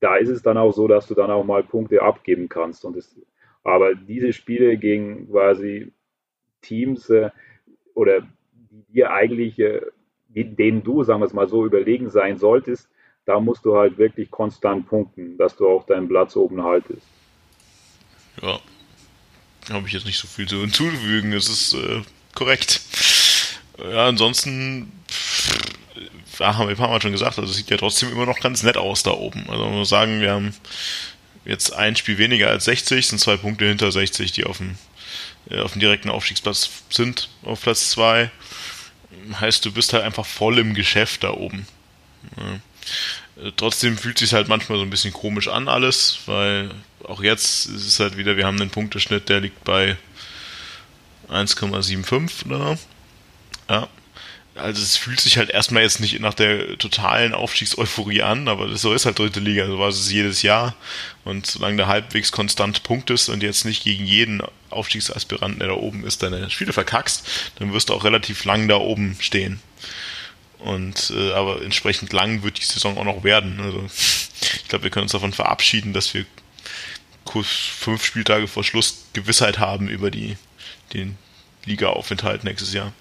da ist es dann auch so, dass du dann auch mal Punkte abgeben kannst. Und das, aber diese Spiele gegen quasi Teams äh, oder die dir eigentlich, äh, denen du, sagen wir es mal so, überlegen sein solltest, da musst du halt wirklich konstant punkten, dass du auch deinen Platz oben haltest. Ja, habe ich jetzt nicht so viel zu hinzufügen, es ist äh, korrekt. Ja, ansonsten ja, haben wir ein paar Mal schon gesagt, also sieht ja trotzdem immer noch ganz nett aus da oben. Also man muss sagen, wir haben jetzt ein Spiel weniger als 60, sind zwei Punkte hinter 60, die auf dem, äh, auf dem direkten Aufstiegsplatz sind, auf Platz 2. Heißt, du bist halt einfach voll im Geschäft da oben. Ja. Äh, trotzdem fühlt sich halt manchmal so ein bisschen komisch an alles, weil auch jetzt ist es halt wieder, wir haben einen Punkteschnitt, der liegt bei 1,75 oder? Ja also es fühlt sich halt erstmal jetzt nicht nach der totalen Aufstiegseuphorie an, aber so ist halt dritte Liga, so war es jedes Jahr. Und solange du halbwegs konstant punktest und jetzt nicht gegen jeden Aufstiegsaspiranten, der da oben ist, deine Spiele verkackst, dann wirst du auch relativ lang da oben stehen. Und äh, aber entsprechend lang wird die Saison auch noch werden. Also ich glaube, wir können uns davon verabschieden, dass wir kurz fünf Spieltage vor Schluss Gewissheit haben über die den Liga-Aufenthalt nächstes Jahr.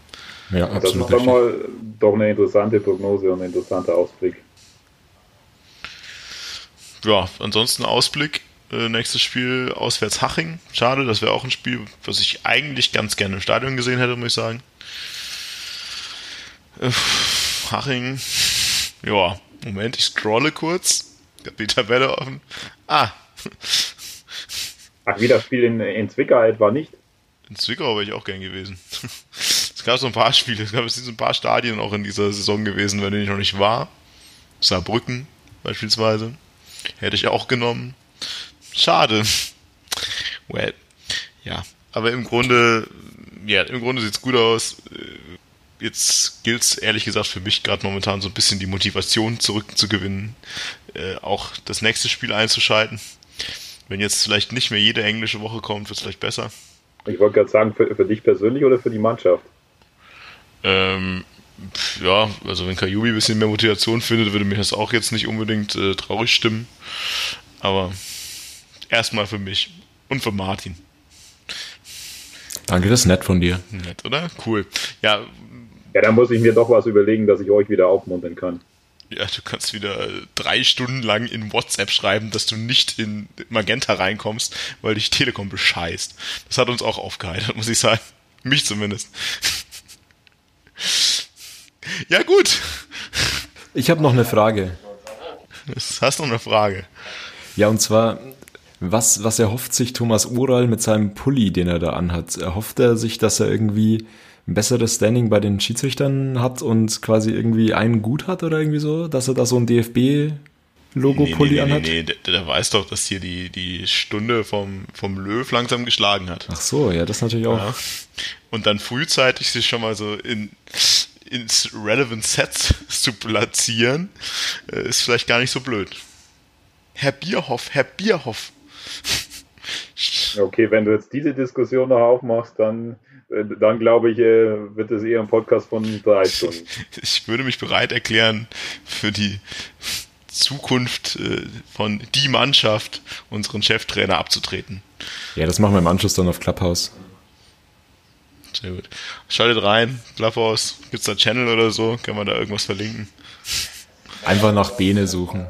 Ja, absolut. Das ist doch mal doch eine interessante Prognose und ein interessanter Ausblick. Ja, ansonsten Ausblick. Äh, nächstes Spiel auswärts Haching. Schade, das wäre auch ein Spiel, was ich eigentlich ganz gerne im Stadion gesehen hätte, muss ich sagen. Äh, Haching. Ja, Moment, ich scrolle kurz. Ich habe die Tabelle offen. Ah. Ach, wie das Spiel in, in Zwickau etwa nicht? In Zwickau wäre ich auch gern gewesen gab so ein paar Spiele, es gab so ein paar Stadien auch in dieser Saison gewesen, wenn ich noch nicht war. Saarbrücken beispielsweise. Hätte ich auch genommen. Schade. Well, ja. Aber im Grunde, ja, im Grunde sieht's gut aus. Jetzt gilt's ehrlich gesagt für mich gerade momentan so ein bisschen die Motivation zurückzugewinnen, äh, auch das nächste Spiel einzuschalten. Wenn jetzt vielleicht nicht mehr jede englische Woche kommt, wird's vielleicht besser. Ich wollte gerade sagen, für, für dich persönlich oder für die Mannschaft? Ähm, ja, also wenn Kayubi ein bisschen mehr Motivation findet, würde mich das auch jetzt nicht unbedingt äh, traurig stimmen. Aber erstmal für mich und für Martin. Danke, das ist nett von dir. Nett, oder? Cool. Ja. Ja, da muss ich mir doch was überlegen, dass ich euch wieder aufmuntern kann. Ja, du kannst wieder drei Stunden lang in WhatsApp schreiben, dass du nicht in Magenta reinkommst, weil dich Telekom bescheißt. Das hat uns auch aufgeheitert, muss ich sagen. Mich zumindest. Ja, gut. Ich habe noch eine Frage. Das hast du noch eine Frage. Ja, und zwar, was, was erhofft sich Thomas Ural mit seinem Pulli, den er da anhat? Erhofft er sich, dass er irgendwie ein besseres Standing bei den Schiedsrichtern hat und quasi irgendwie einen gut hat oder irgendwie so, dass er da so ein DFB Logo-Pulli nee, nee, anhat? Nee, nee, der, der, weiß doch, dass hier die, die Stunde vom, vom Löw langsam geschlagen hat. Ach so, ja, das natürlich auch. Ja. Und dann frühzeitig sich schon mal so in, ins Relevant Set zu platzieren, äh, ist vielleicht gar nicht so blöd. Herr Bierhoff, Herr Bierhoff. Okay, wenn du jetzt diese Diskussion noch aufmachst, dann, äh, dann glaube ich, äh, wird es eher ein Podcast von drei Stunden. Ich würde mich bereit erklären, für die Zukunft von die Mannschaft unseren Cheftrainer abzutreten. Ja, das machen wir im Anschluss dann auf Clubhouse. Sehr gut. Schaltet rein, Clubhouse, gibt's da Channel oder so? Kann man da irgendwas verlinken? Einfach nach Bene suchen.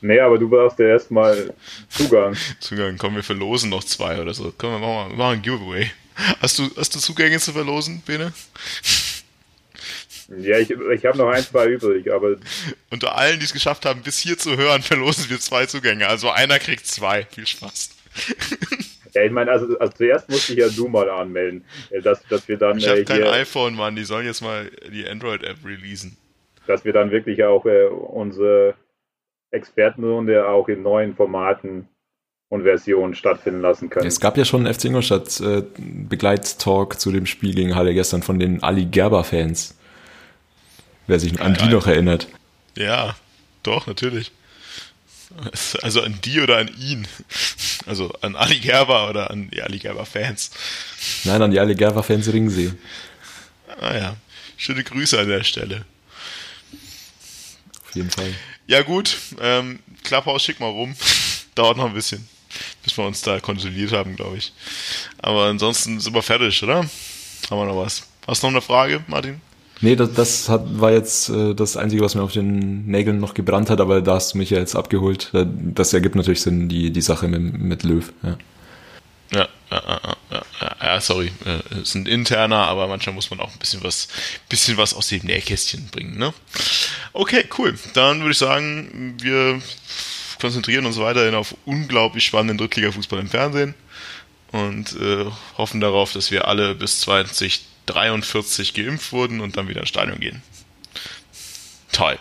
Nee, aber du brauchst ja erstmal Zugang. Zugang, komm, wir verlosen noch zwei oder so. Komm, wir machen, wir machen ein Giveaway. Hast du, hast du Zugänge zu verlosen, Bene? Ja, ich, ich habe noch ein, zwei übrig, aber. Unter allen, die es geschafft haben, bis hier zu hören, verlosen wir zwei Zugänge. Also einer kriegt zwei. Viel Spaß. Ja, ich meine, also, also zuerst musste ich ja du mal anmelden, äh, dass, dass wir dann. Ich habe äh, kein iPhone, Mann. Die sollen jetzt mal die Android-App releasen. Dass wir dann wirklich auch äh, unsere Expertenrunde auch in neuen Formaten und Versionen stattfinden lassen können. Es gab ja schon einen FC Ingolstadt äh, Begleittalk zu dem Spiel gegen Halle gestern von den Ali Gerber-Fans. Wer sich an ja, die noch erinnert. Ja, doch, natürlich. Also an die oder an ihn. Also an Ali Gerber oder an die Ali Gerber-Fans. Nein, an die Ali Gerber-Fans Ringsee. Ah ja, schöne Grüße an der Stelle. Auf jeden Fall. Ja gut, ähm, Klapphaus schick mal rum. Dauert noch ein bisschen, bis wir uns da konsolidiert haben, glaube ich. Aber ansonsten sind wir fertig, oder? Haben wir noch was? Hast du noch eine Frage, Martin? Nee, das, das hat, war jetzt äh, das Einzige, was mir auf den Nägeln noch gebrannt hat, aber da hast du mich ja jetzt abgeholt. Das ergibt natürlich Sinn, die, die Sache mit, mit Löw. Ja. Ja, ja, ja, ja, sorry, äh, sind interner, aber manchmal muss man auch ein bisschen was, bisschen was aus dem Nähkästchen bringen, ne? Okay, cool. Dann würde ich sagen, wir konzentrieren uns weiterhin auf unglaublich spannenden Drittliga-Fußball im Fernsehen und äh, hoffen darauf, dass wir alle bis 20 43 geimpft wurden und dann wieder ins Stadion gehen. Toll.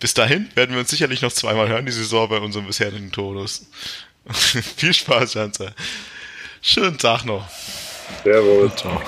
Bis dahin werden wir uns sicherlich noch zweimal hören, die Saison bei unserem bisherigen Tonus. Viel Spaß, Janzer. Schönen Tag noch. Servus. Ciao.